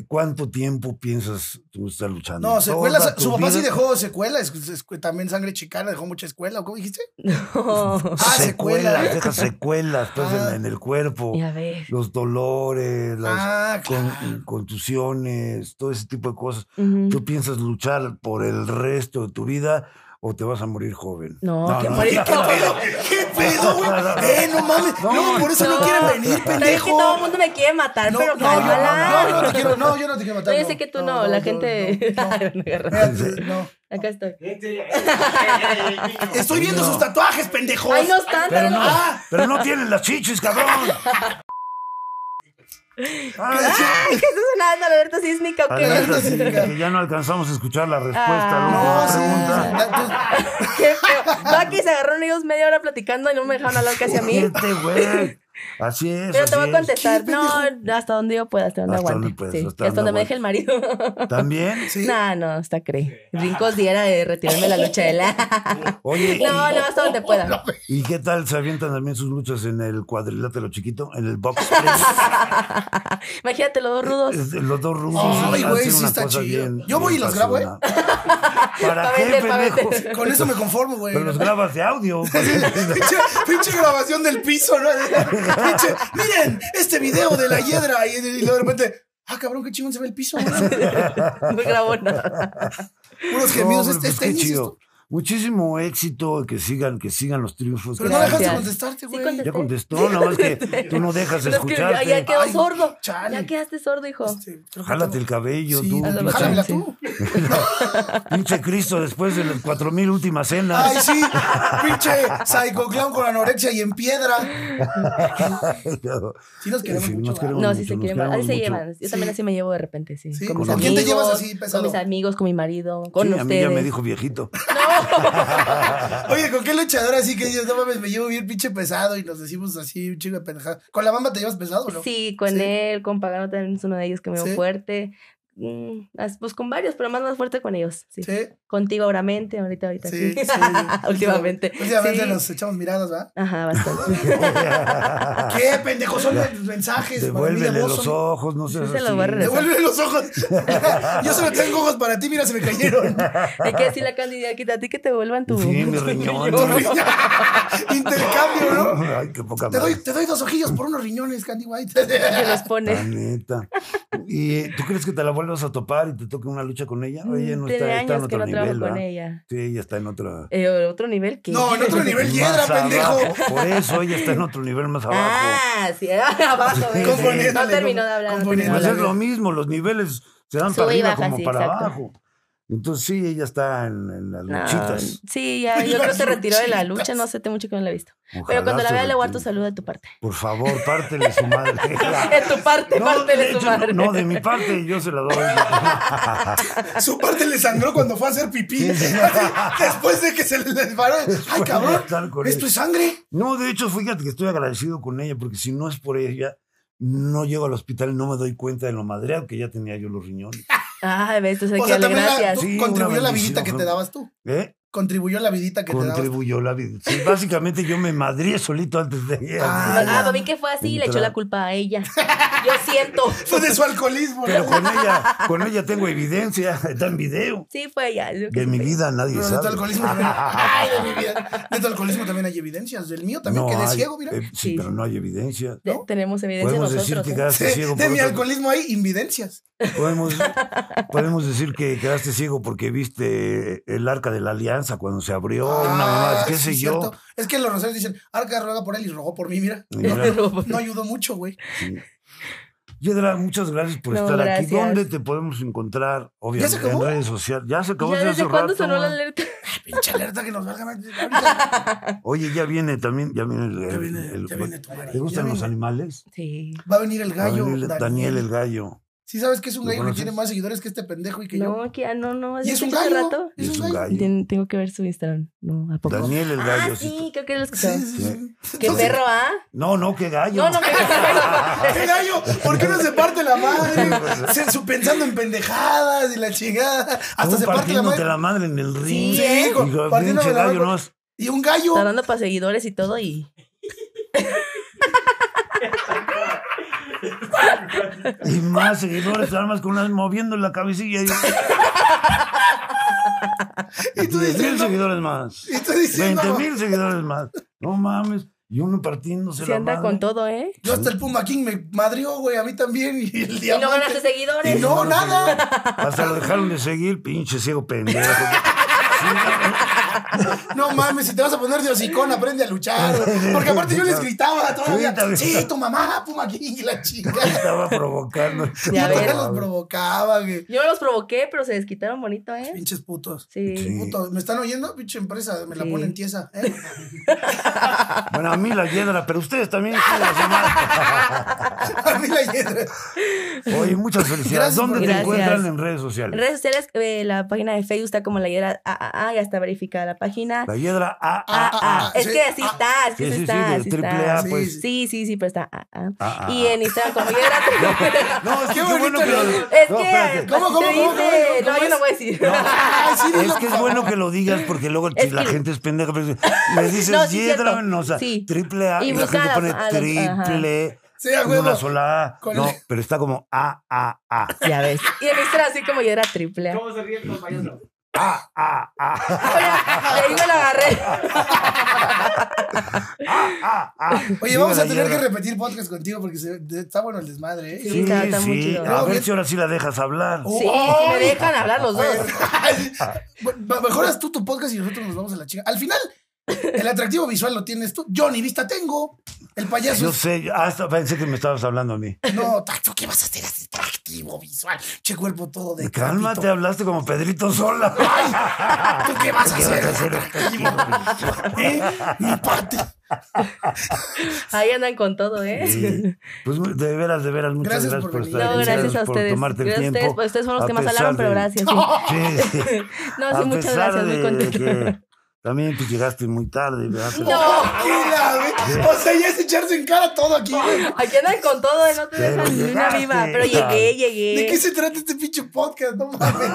Speaker 3: ¿cuánto tiempo piensas tú estar luchando?
Speaker 1: No, secuelas.
Speaker 3: ¿Toda
Speaker 1: Su papá sí dejó secuelas. es- es- También sangre chicana dejó mucha escuela. ¿Cómo dijiste? [LAUGHS]
Speaker 2: No.
Speaker 1: Ah, secuelas.
Speaker 3: deja secuelas pues, en-
Speaker 1: Ah.
Speaker 3: en, el cuerpo.
Speaker 2: Ya ves.
Speaker 3: Los dolores, las
Speaker 1: Ah,
Speaker 3: con- contusiones, todo ese tipo de cosas.
Speaker 2: Ujú.
Speaker 3: ¿Tú piensas luchar por el resto de tu vida o te vas a morir joven?
Speaker 2: No, que morir
Speaker 1: ¿Qué pedo? ¿Qué pedo, güey? Eh, no mames. No, por eso no, quieren venir,
Speaker 2: Sabes que
Speaker 1: pendejo.
Speaker 2: todo el mundo me quiere matar,
Speaker 1: No,
Speaker 2: pero
Speaker 1: no, no, yo no te quiero, no, yo no te quiero matar.
Speaker 2: No, yo sé que tú no, la gente- [LAUGHS]
Speaker 1: no, no. No.
Speaker 2: Acá estoy.
Speaker 1: Estoy viendo sus tatuajes, pendejos.
Speaker 2: Ay, no están,
Speaker 3: Pero
Speaker 2: pero
Speaker 3: no,
Speaker 1: Ah.
Speaker 3: pero no tienen las chichis, cabrón. Ay,
Speaker 2: ¿qué está sonando? ¿Alerta sísmica o qué?
Speaker 3: Alerta [LAUGHS] sísmica, que ya no alcanzamos a escuchar la respuesta a la
Speaker 2: Ah.
Speaker 1: No,
Speaker 3: pregunta. [LAUGHS]
Speaker 1: sí. La-
Speaker 2: Qué feo. No, aquí se agarraron ellos media hora platicando y no me dejaron hablar casi a mí.
Speaker 3: Este güey. Así es.
Speaker 2: Pero te voy a
Speaker 3: es.
Speaker 2: contestar.
Speaker 1: ¿Qué,
Speaker 2: No, hasta donde yo pueda, hasta donde
Speaker 3: Hasta
Speaker 2: aguante.
Speaker 3: donde puedas,
Speaker 2: sí.
Speaker 3: hasta
Speaker 2: Y hasta
Speaker 3: donde
Speaker 2: me deje el marido.
Speaker 3: También.
Speaker 1: Sí. [LAUGHS]
Speaker 2: No, no, hasta cree. Brincos diera de retirarme la lucha de la. [LAUGHS]
Speaker 3: Oye,
Speaker 2: No, no, hasta donde pueda. [LAUGHS]
Speaker 3: ¿y qué tal se avientan también sus luchas en el cuadrilátero chiquito? En el box press.
Speaker 2: Imagínate los dos rudos.
Speaker 3: Los dos rusos.
Speaker 1: Ay, güey, sí está chido.
Speaker 3: bien-
Speaker 1: Yo voy y los grabo, ¿eh?
Speaker 3: ¿Para
Speaker 2: Pa'
Speaker 3: qué, pendejo?
Speaker 2: vender.
Speaker 1: Con eso me conformo, güey.
Speaker 3: Pero los grabas de audio.
Speaker 1: pinche grabación del piso, ¿no? [LAUGHS] Pinche, miren, este video de la hiedra. Y, y luego de repente, ah, cabrón, qué chingón se ve el piso. ¿no? [LAUGHS]
Speaker 2: No grabó nada.
Speaker 1: Unos
Speaker 3: No,
Speaker 1: gemidos.
Speaker 3: pero
Speaker 1: este,
Speaker 3: pues
Speaker 1: este
Speaker 3: chido. Muchísimo éxito, que sigan, que sigan los triunfos.
Speaker 1: Pero no
Speaker 3: dan.
Speaker 1: dejaste de contestarte, güey.
Speaker 3: Ya contestó, nada más que [LAUGHS] tú no dejas de
Speaker 2: Pero es que ya,
Speaker 3: escucharte.
Speaker 2: ya quedó
Speaker 1: Ay,
Speaker 2: sordo.
Speaker 1: chale.
Speaker 2: Ya quedaste sordo, hijo.
Speaker 1: Este,
Speaker 3: Jálate
Speaker 1: tengo-
Speaker 3: el cabello,
Speaker 1: Sí,
Speaker 3: tú.
Speaker 1: Jálamela tú. [LAUGHS]
Speaker 3: Pinche Cristo después de las cuatro mil últimas cenas.
Speaker 1: Ay, sí, pinche psycho clown con anorexia y en piedra. [LAUGHS] Sí nos queremos
Speaker 3: Sí,
Speaker 1: mucho,
Speaker 3: nos
Speaker 1: ¿verdad?
Speaker 3: queremos
Speaker 2: No,
Speaker 3: mucho,
Speaker 2: sí se
Speaker 3: nos
Speaker 2: quieren.
Speaker 3: queremos
Speaker 2: Ahí se llevan. Yo también
Speaker 1: Sí.
Speaker 2: así me llevo de repente, sí.
Speaker 1: Sí,
Speaker 2: Con
Speaker 1: ¿con
Speaker 2: mis
Speaker 1: quién te
Speaker 2: amigos.
Speaker 1: llevas así pesado?
Speaker 2: Con mis amigos, con mi marido, con
Speaker 3: Sí, a mí ya
Speaker 2: ustedes.
Speaker 3: me dijo viejito. [LAUGHS]
Speaker 1: Oye, ¿con qué luchador así que dices, no mames, me llevo bien pinche pesado y nos decimos así un chingo de pendejada? ¿Con la bamba te llevas pesado o no?
Speaker 2: Sí, con
Speaker 1: Sí.
Speaker 2: él, con Pagano también es uno de ellos que me veo
Speaker 1: Sí.
Speaker 2: fuerte. Mm, as- pues con varios, pero más más fuerte con ellos. Sí.
Speaker 1: Sí,
Speaker 2: Contigo ahoramente, ahorita, ahorita.
Speaker 1: sí,
Speaker 2: Sí.
Speaker 1: sí. [LAUGHS]
Speaker 2: Últimamente.
Speaker 1: Últimamente
Speaker 2: Sí.
Speaker 1: nos echamos miradas, ¿verdad?
Speaker 2: Ajá, bastante. [LAUGHS]
Speaker 1: ¿Qué pendejos son los mensajes?
Speaker 3: Devuélvele los
Speaker 1: son-
Speaker 3: ojos, no
Speaker 2: Sí, se los voy a.
Speaker 1: Devuélvele los ojos. [LAUGHS] Yo solo tengo ojos para ti, mira, se me cayeron.
Speaker 2: Hay que decirle a Candida, quita a ti que te vuelvan tu.
Speaker 3: Sí, mi riñón.
Speaker 1: Intercambio, ¿no?
Speaker 3: Ay, qué poca
Speaker 1: Te doy, te doy dos ojillos por unos riñones, Candy White.
Speaker 2: Se los
Speaker 3: La
Speaker 2: pone.
Speaker 3: neta. ¿Y tú crees que te la vuelvas a topar y te toque una lucha con ella? O ella no está, está en otro
Speaker 2: no
Speaker 3: nivel,
Speaker 2: ella.
Speaker 3: Sí, ella está en otro...
Speaker 2: Eh, otro nivel que.
Speaker 1: No, en otro nivel [LAUGHS] hiedra,
Speaker 3: más
Speaker 1: pendejo.
Speaker 3: abajo. Por eso ella está en otro nivel más abajo.
Speaker 2: Ah, sí, [LAUGHS] abajo.
Speaker 1: Componiéndole,
Speaker 2: No terminó de hablar. No
Speaker 3: Pues es lo mismo, los niveles se dan
Speaker 2: Sube
Speaker 3: para arriba
Speaker 2: baja,
Speaker 3: como
Speaker 2: sí,
Speaker 3: para
Speaker 2: exacto.
Speaker 3: abajo. Entonces sí, ella está en, en las
Speaker 2: No,
Speaker 3: luchitas.
Speaker 2: sí, ya, yo creo que se retiró de la lucha, no sé, mucho que no la he visto.
Speaker 3: Ojalá
Speaker 2: Pero cuando la vea le guardo saludo de tu parte.
Speaker 3: Por favor, pártele su madre. [LAUGHS]
Speaker 2: De tu parte,
Speaker 3: No,
Speaker 2: parte de
Speaker 3: de
Speaker 2: tu
Speaker 3: hecho,
Speaker 2: madre.
Speaker 3: no, de mi parte yo se la doy.
Speaker 1: Su parte le sangró cuando fue a hacer pipí. Después de que se le disparó. Ay, cabrón. ¿Esto es sangre?
Speaker 3: No, de hecho, fíjate que estoy agradecido con ella, porque si no es por ella, no llego al hospital y no me doy cuenta de lo madreado que ya tenía yo los riñones.
Speaker 2: Ay, ves,
Speaker 1: O
Speaker 2: que
Speaker 1: sea, también la-
Speaker 2: gracias.
Speaker 1: tú
Speaker 3: Sí,
Speaker 1: contribuyó la visita que te dabas tú.
Speaker 3: ¿Eh?
Speaker 1: Contribuyó la vidita que te daba.
Speaker 3: Contribuyó la vida. Sí, básicamente yo me madrié solito antes de
Speaker 1: Ah,
Speaker 2: Ah, para mí que fue así y le echó la culpa a ella. Yo siento. [LAUGHS]
Speaker 1: Fue de su alcoholismo.
Speaker 3: Pero
Speaker 1: ¿no?
Speaker 3: con ella, con ella tengo evidencia, está en video.
Speaker 2: Sí, fue ella. yo
Speaker 3: De mi vida nadie
Speaker 1: Pero de tu
Speaker 3: sabe.
Speaker 1: alcoholismo también. [LAUGHS] Ay, de mi vida. De tu alcoholismo también hay evidencias. Del mío también
Speaker 3: No
Speaker 1: quedé
Speaker 3: hay,
Speaker 1: ciego, mira.
Speaker 3: eh, sí,
Speaker 2: Sí.
Speaker 3: pero no hay evidencia.
Speaker 2: De- Tenemos evidencia
Speaker 3: Podemos decir
Speaker 2: nosotros.
Speaker 3: que
Speaker 2: ¿eh?
Speaker 3: quedaste
Speaker 1: de,
Speaker 3: ciego
Speaker 1: de
Speaker 3: por
Speaker 1: mi alcoholismo hay invidencias.
Speaker 3: Podemos, podemos decir que quedaste ciego porque viste el arca de la alianza cuando se abrió, una mamá,
Speaker 1: Ah,
Speaker 3: qué
Speaker 1: sí,
Speaker 3: sé yo.
Speaker 1: cierto. Es que los rosarios dicen, Arca ruega por él y rogó por mí, mira.
Speaker 3: Mira,
Speaker 1: No [LAUGHS] ayudó mucho, güey.
Speaker 3: sí. Yedra, muchas gracias por
Speaker 2: No,
Speaker 3: estar aquí.
Speaker 2: gracias.
Speaker 3: ¿Dónde te podemos encontrar? Obviamente
Speaker 1: acabó?
Speaker 3: en redes sociales. Ya se acabó
Speaker 2: ¿Ya
Speaker 3: desde
Speaker 2: cuándo
Speaker 3: rato,
Speaker 2: sonó la alerta?
Speaker 1: Pinche alerta que nos valga. madre. Ahorita [LAUGHS]
Speaker 3: Oye, ya viene también, ya viene el,
Speaker 1: Ya viene-
Speaker 3: el-
Speaker 1: ya viene tu marido,
Speaker 3: ¿Te gustan los animales?
Speaker 2: Sí.
Speaker 1: va a venir el
Speaker 3: Va a
Speaker 1: gallo.
Speaker 3: venir Daniel. el gallo.
Speaker 1: Sí, sabes que es un
Speaker 3: ¿Lo
Speaker 1: gallo que tiene más seguidores que este pendejo y que yo.
Speaker 2: No, que ya no, no.
Speaker 1: Y es un gallo.
Speaker 2: rato.
Speaker 1: Es
Speaker 3: Es
Speaker 1: un
Speaker 3: un
Speaker 1: gallo.
Speaker 3: gallo.
Speaker 2: Tengo que ver su Instagram. No, ¿a poco?
Speaker 3: Daniel el
Speaker 2: Ah,
Speaker 3: gallo.
Speaker 2: sí, creo que lo
Speaker 1: Sí,
Speaker 2: escuché.
Speaker 1: sí, sí.
Speaker 2: Qué
Speaker 1: Entonces,
Speaker 2: perro, ¿ah?
Speaker 3: No, no, qué gallo.
Speaker 2: No, no, que [LAUGHS]
Speaker 1: ¿Qué gallo? ¿Por qué no se parte la madre? Se, su- pensando en pendejadas y la chingada. Hasta se parte la
Speaker 3: partiéndote
Speaker 1: madre.
Speaker 3: la madre en el ring.
Speaker 2: Sí,
Speaker 1: ¿eh?
Speaker 3: Y gallo. ¿no?
Speaker 1: Y un gallo.
Speaker 2: Está dando para seguidores y todo y... [LAUGHS] [LAUGHS]
Speaker 3: Y más seguidores, nada más con unas moviendo la cabecilla. Y,
Speaker 1: Y tú
Speaker 3: 10 mil seguidores más.
Speaker 1: Y tú diciendo.
Speaker 3: 20 mil seguidores más. No mames. Y uno partiéndose
Speaker 2: Se
Speaker 3: la
Speaker 2: anda
Speaker 3: madre.
Speaker 2: con todo, ¿eh?
Speaker 1: Yo hasta el Puma King me madrió, güey, a mí también. Y el
Speaker 2: Y no ganaste seguidores.
Speaker 1: Y no, nada.
Speaker 3: Hasta lo dejaron de seguir, pinche ciego pendejo. [LAUGHS] [LAUGHS]
Speaker 1: No mames, si te vas a poner de hocicón, aprende a luchar. Porque aparte yo les gritaba todavía.
Speaker 3: Sí,
Speaker 1: tu mamá, Puma y la chingada. [LAUGHS]
Speaker 3: Estaba provocando.
Speaker 1: Y
Speaker 2: Ya
Speaker 1: yo todavía los provocaba, güey.
Speaker 2: Yo los provoqué, pero se desquitaron bonito, ¿eh?
Speaker 1: Pinches putos.
Speaker 2: Sí.
Speaker 3: Sí.
Speaker 1: Putos. ¿Me están oyendo? Pinche empresa, me la
Speaker 2: Sí.
Speaker 1: ponen tiesa. ¿eh? [LAUGHS]
Speaker 3: Bueno, a mí la hiedra, pero ustedes también.
Speaker 1: A mí la hiedra.
Speaker 3: Oye, muchas felicidades.
Speaker 1: Gracias
Speaker 3: ¿Dónde te encuentran en redes
Speaker 2: En
Speaker 3: sociales?
Speaker 2: redes sociales, eh, la página de Facebook está como la hiedra AAA, ya está verificada la página.
Speaker 3: La hiedra A, A,
Speaker 1: Ah,
Speaker 3: A.
Speaker 1: ah,
Speaker 2: Es
Speaker 1: sí,
Speaker 2: que así
Speaker 1: ah.
Speaker 2: está, es que
Speaker 3: Sí, sí, sí,
Speaker 2: está. así
Speaker 3: triple. A,
Speaker 1: Sí,
Speaker 3: pues.
Speaker 2: Sí, sí, sí, pero está AA.
Speaker 3: Ah, ah,
Speaker 2: Y en Instagram como hiedra. [LAUGHS]
Speaker 3: No, es que bueno que lo
Speaker 2: Es
Speaker 3: no,
Speaker 2: que.
Speaker 1: ¿Cómo, cómo,
Speaker 2: No, yo no voy a decir. [LAUGHS]
Speaker 1: Sí,
Speaker 3: Es que es bueno que lo digas porque luego la gente es pendeja, le [LAUGHS] dices
Speaker 2: No, sí,
Speaker 3: hiedra
Speaker 2: cierto.
Speaker 3: venosa,
Speaker 2: Sí.
Speaker 3: triple A, y, la gente pone
Speaker 2: los-
Speaker 3: triple,
Speaker 1: Sí,
Speaker 3: una sola A. No,
Speaker 1: el-
Speaker 3: pero está como A, A, A.
Speaker 2: Ya ves. Y en Instagram así como hiedra triple A.
Speaker 5: ¿Cómo se ríe el compañero?
Speaker 3: A, A, A.
Speaker 2: Ahí me lo agarré.
Speaker 3: A, A.
Speaker 1: Oye,
Speaker 3: Diga
Speaker 1: vamos a
Speaker 3: la
Speaker 1: tener que repetir podcast contigo porque se- de- está bueno el desmadre, ¿eh?
Speaker 2: Sí,
Speaker 3: Sí,
Speaker 2: está- está muy
Speaker 3: sí.
Speaker 2: chido.
Speaker 3: A ver si ahora sí la dejas hablar.
Speaker 1: Oh,
Speaker 2: Sí,
Speaker 1: ¡Ay!
Speaker 2: me dejan hablar los dos. [LAUGHS]
Speaker 1: Bueno, Mejoras tú tu podcast y nosotros nos vamos a la chica. Al final, el atractivo visual lo tienes tú. Yo ni vista tengo. El payaso.
Speaker 3: Yo
Speaker 1: es-
Speaker 3: sé, hasta pensé que me estabas hablando a mí.
Speaker 1: No, ¿tú qué vas a hacer atractivo visual? Che cuerpo todo de
Speaker 3: Cálmate, hablaste como Pedrito Sola.
Speaker 1: ¿Tú qué vas a
Speaker 3: ¿Qué
Speaker 1: hacer?
Speaker 3: vas a hacer?
Speaker 1: atractivo? ¿Eh? Mi parte.
Speaker 2: Ahí andan con todo, ¿eh?
Speaker 3: Sí. Pues de veras, de veras, muchas
Speaker 1: Gracias
Speaker 3: gracias,
Speaker 1: por
Speaker 3: estar
Speaker 2: No,
Speaker 3: aquí,
Speaker 2: gracias a
Speaker 3: por
Speaker 2: ustedes.
Speaker 3: tomarte el
Speaker 2: Gracias a
Speaker 3: tiempo.
Speaker 2: ustedes, pues ustedes fueron los
Speaker 3: a
Speaker 2: que más hablaron, pero gracias. sí. [LAUGHS]
Speaker 3: Sí, sí.
Speaker 2: No,
Speaker 3: a
Speaker 2: sí, muchas
Speaker 3: pesar
Speaker 2: gracias, muy
Speaker 3: de que también pues llegaste muy tarde, ¿verdad? Pero-
Speaker 1: Tranquila, güey. O sea, ya es echarse en cara todo aquí, güey.
Speaker 2: Aquí andan con todo, ¿eh? no te dejan ni una viva. Pero llegué, llegué.
Speaker 1: ¿De qué se trata este pinche podcast? No mames.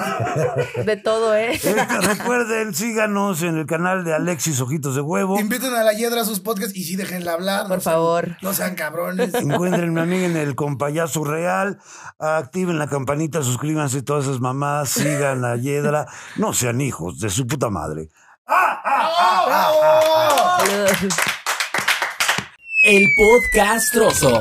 Speaker 1: [LAUGHS]
Speaker 2: De todo, ¿eh?
Speaker 3: Este, recuerden, síganos en el canal de Alexis Ojitos de Huevo.
Speaker 1: Inviten a la hiedra a sus podcasts y sí déjenla hablar.
Speaker 2: Por
Speaker 1: no sean-
Speaker 2: favor.
Speaker 1: No sean cabrones.
Speaker 3: Encuentrenme a mí en el Compayazo Real. Activen la campanita, suscríbanse todas esas mamás, sigan a Yedra. No sean hijos de su puta madre.
Speaker 1: ¡Bravo!
Speaker 2: Saludos.
Speaker 4: El podcast trozo.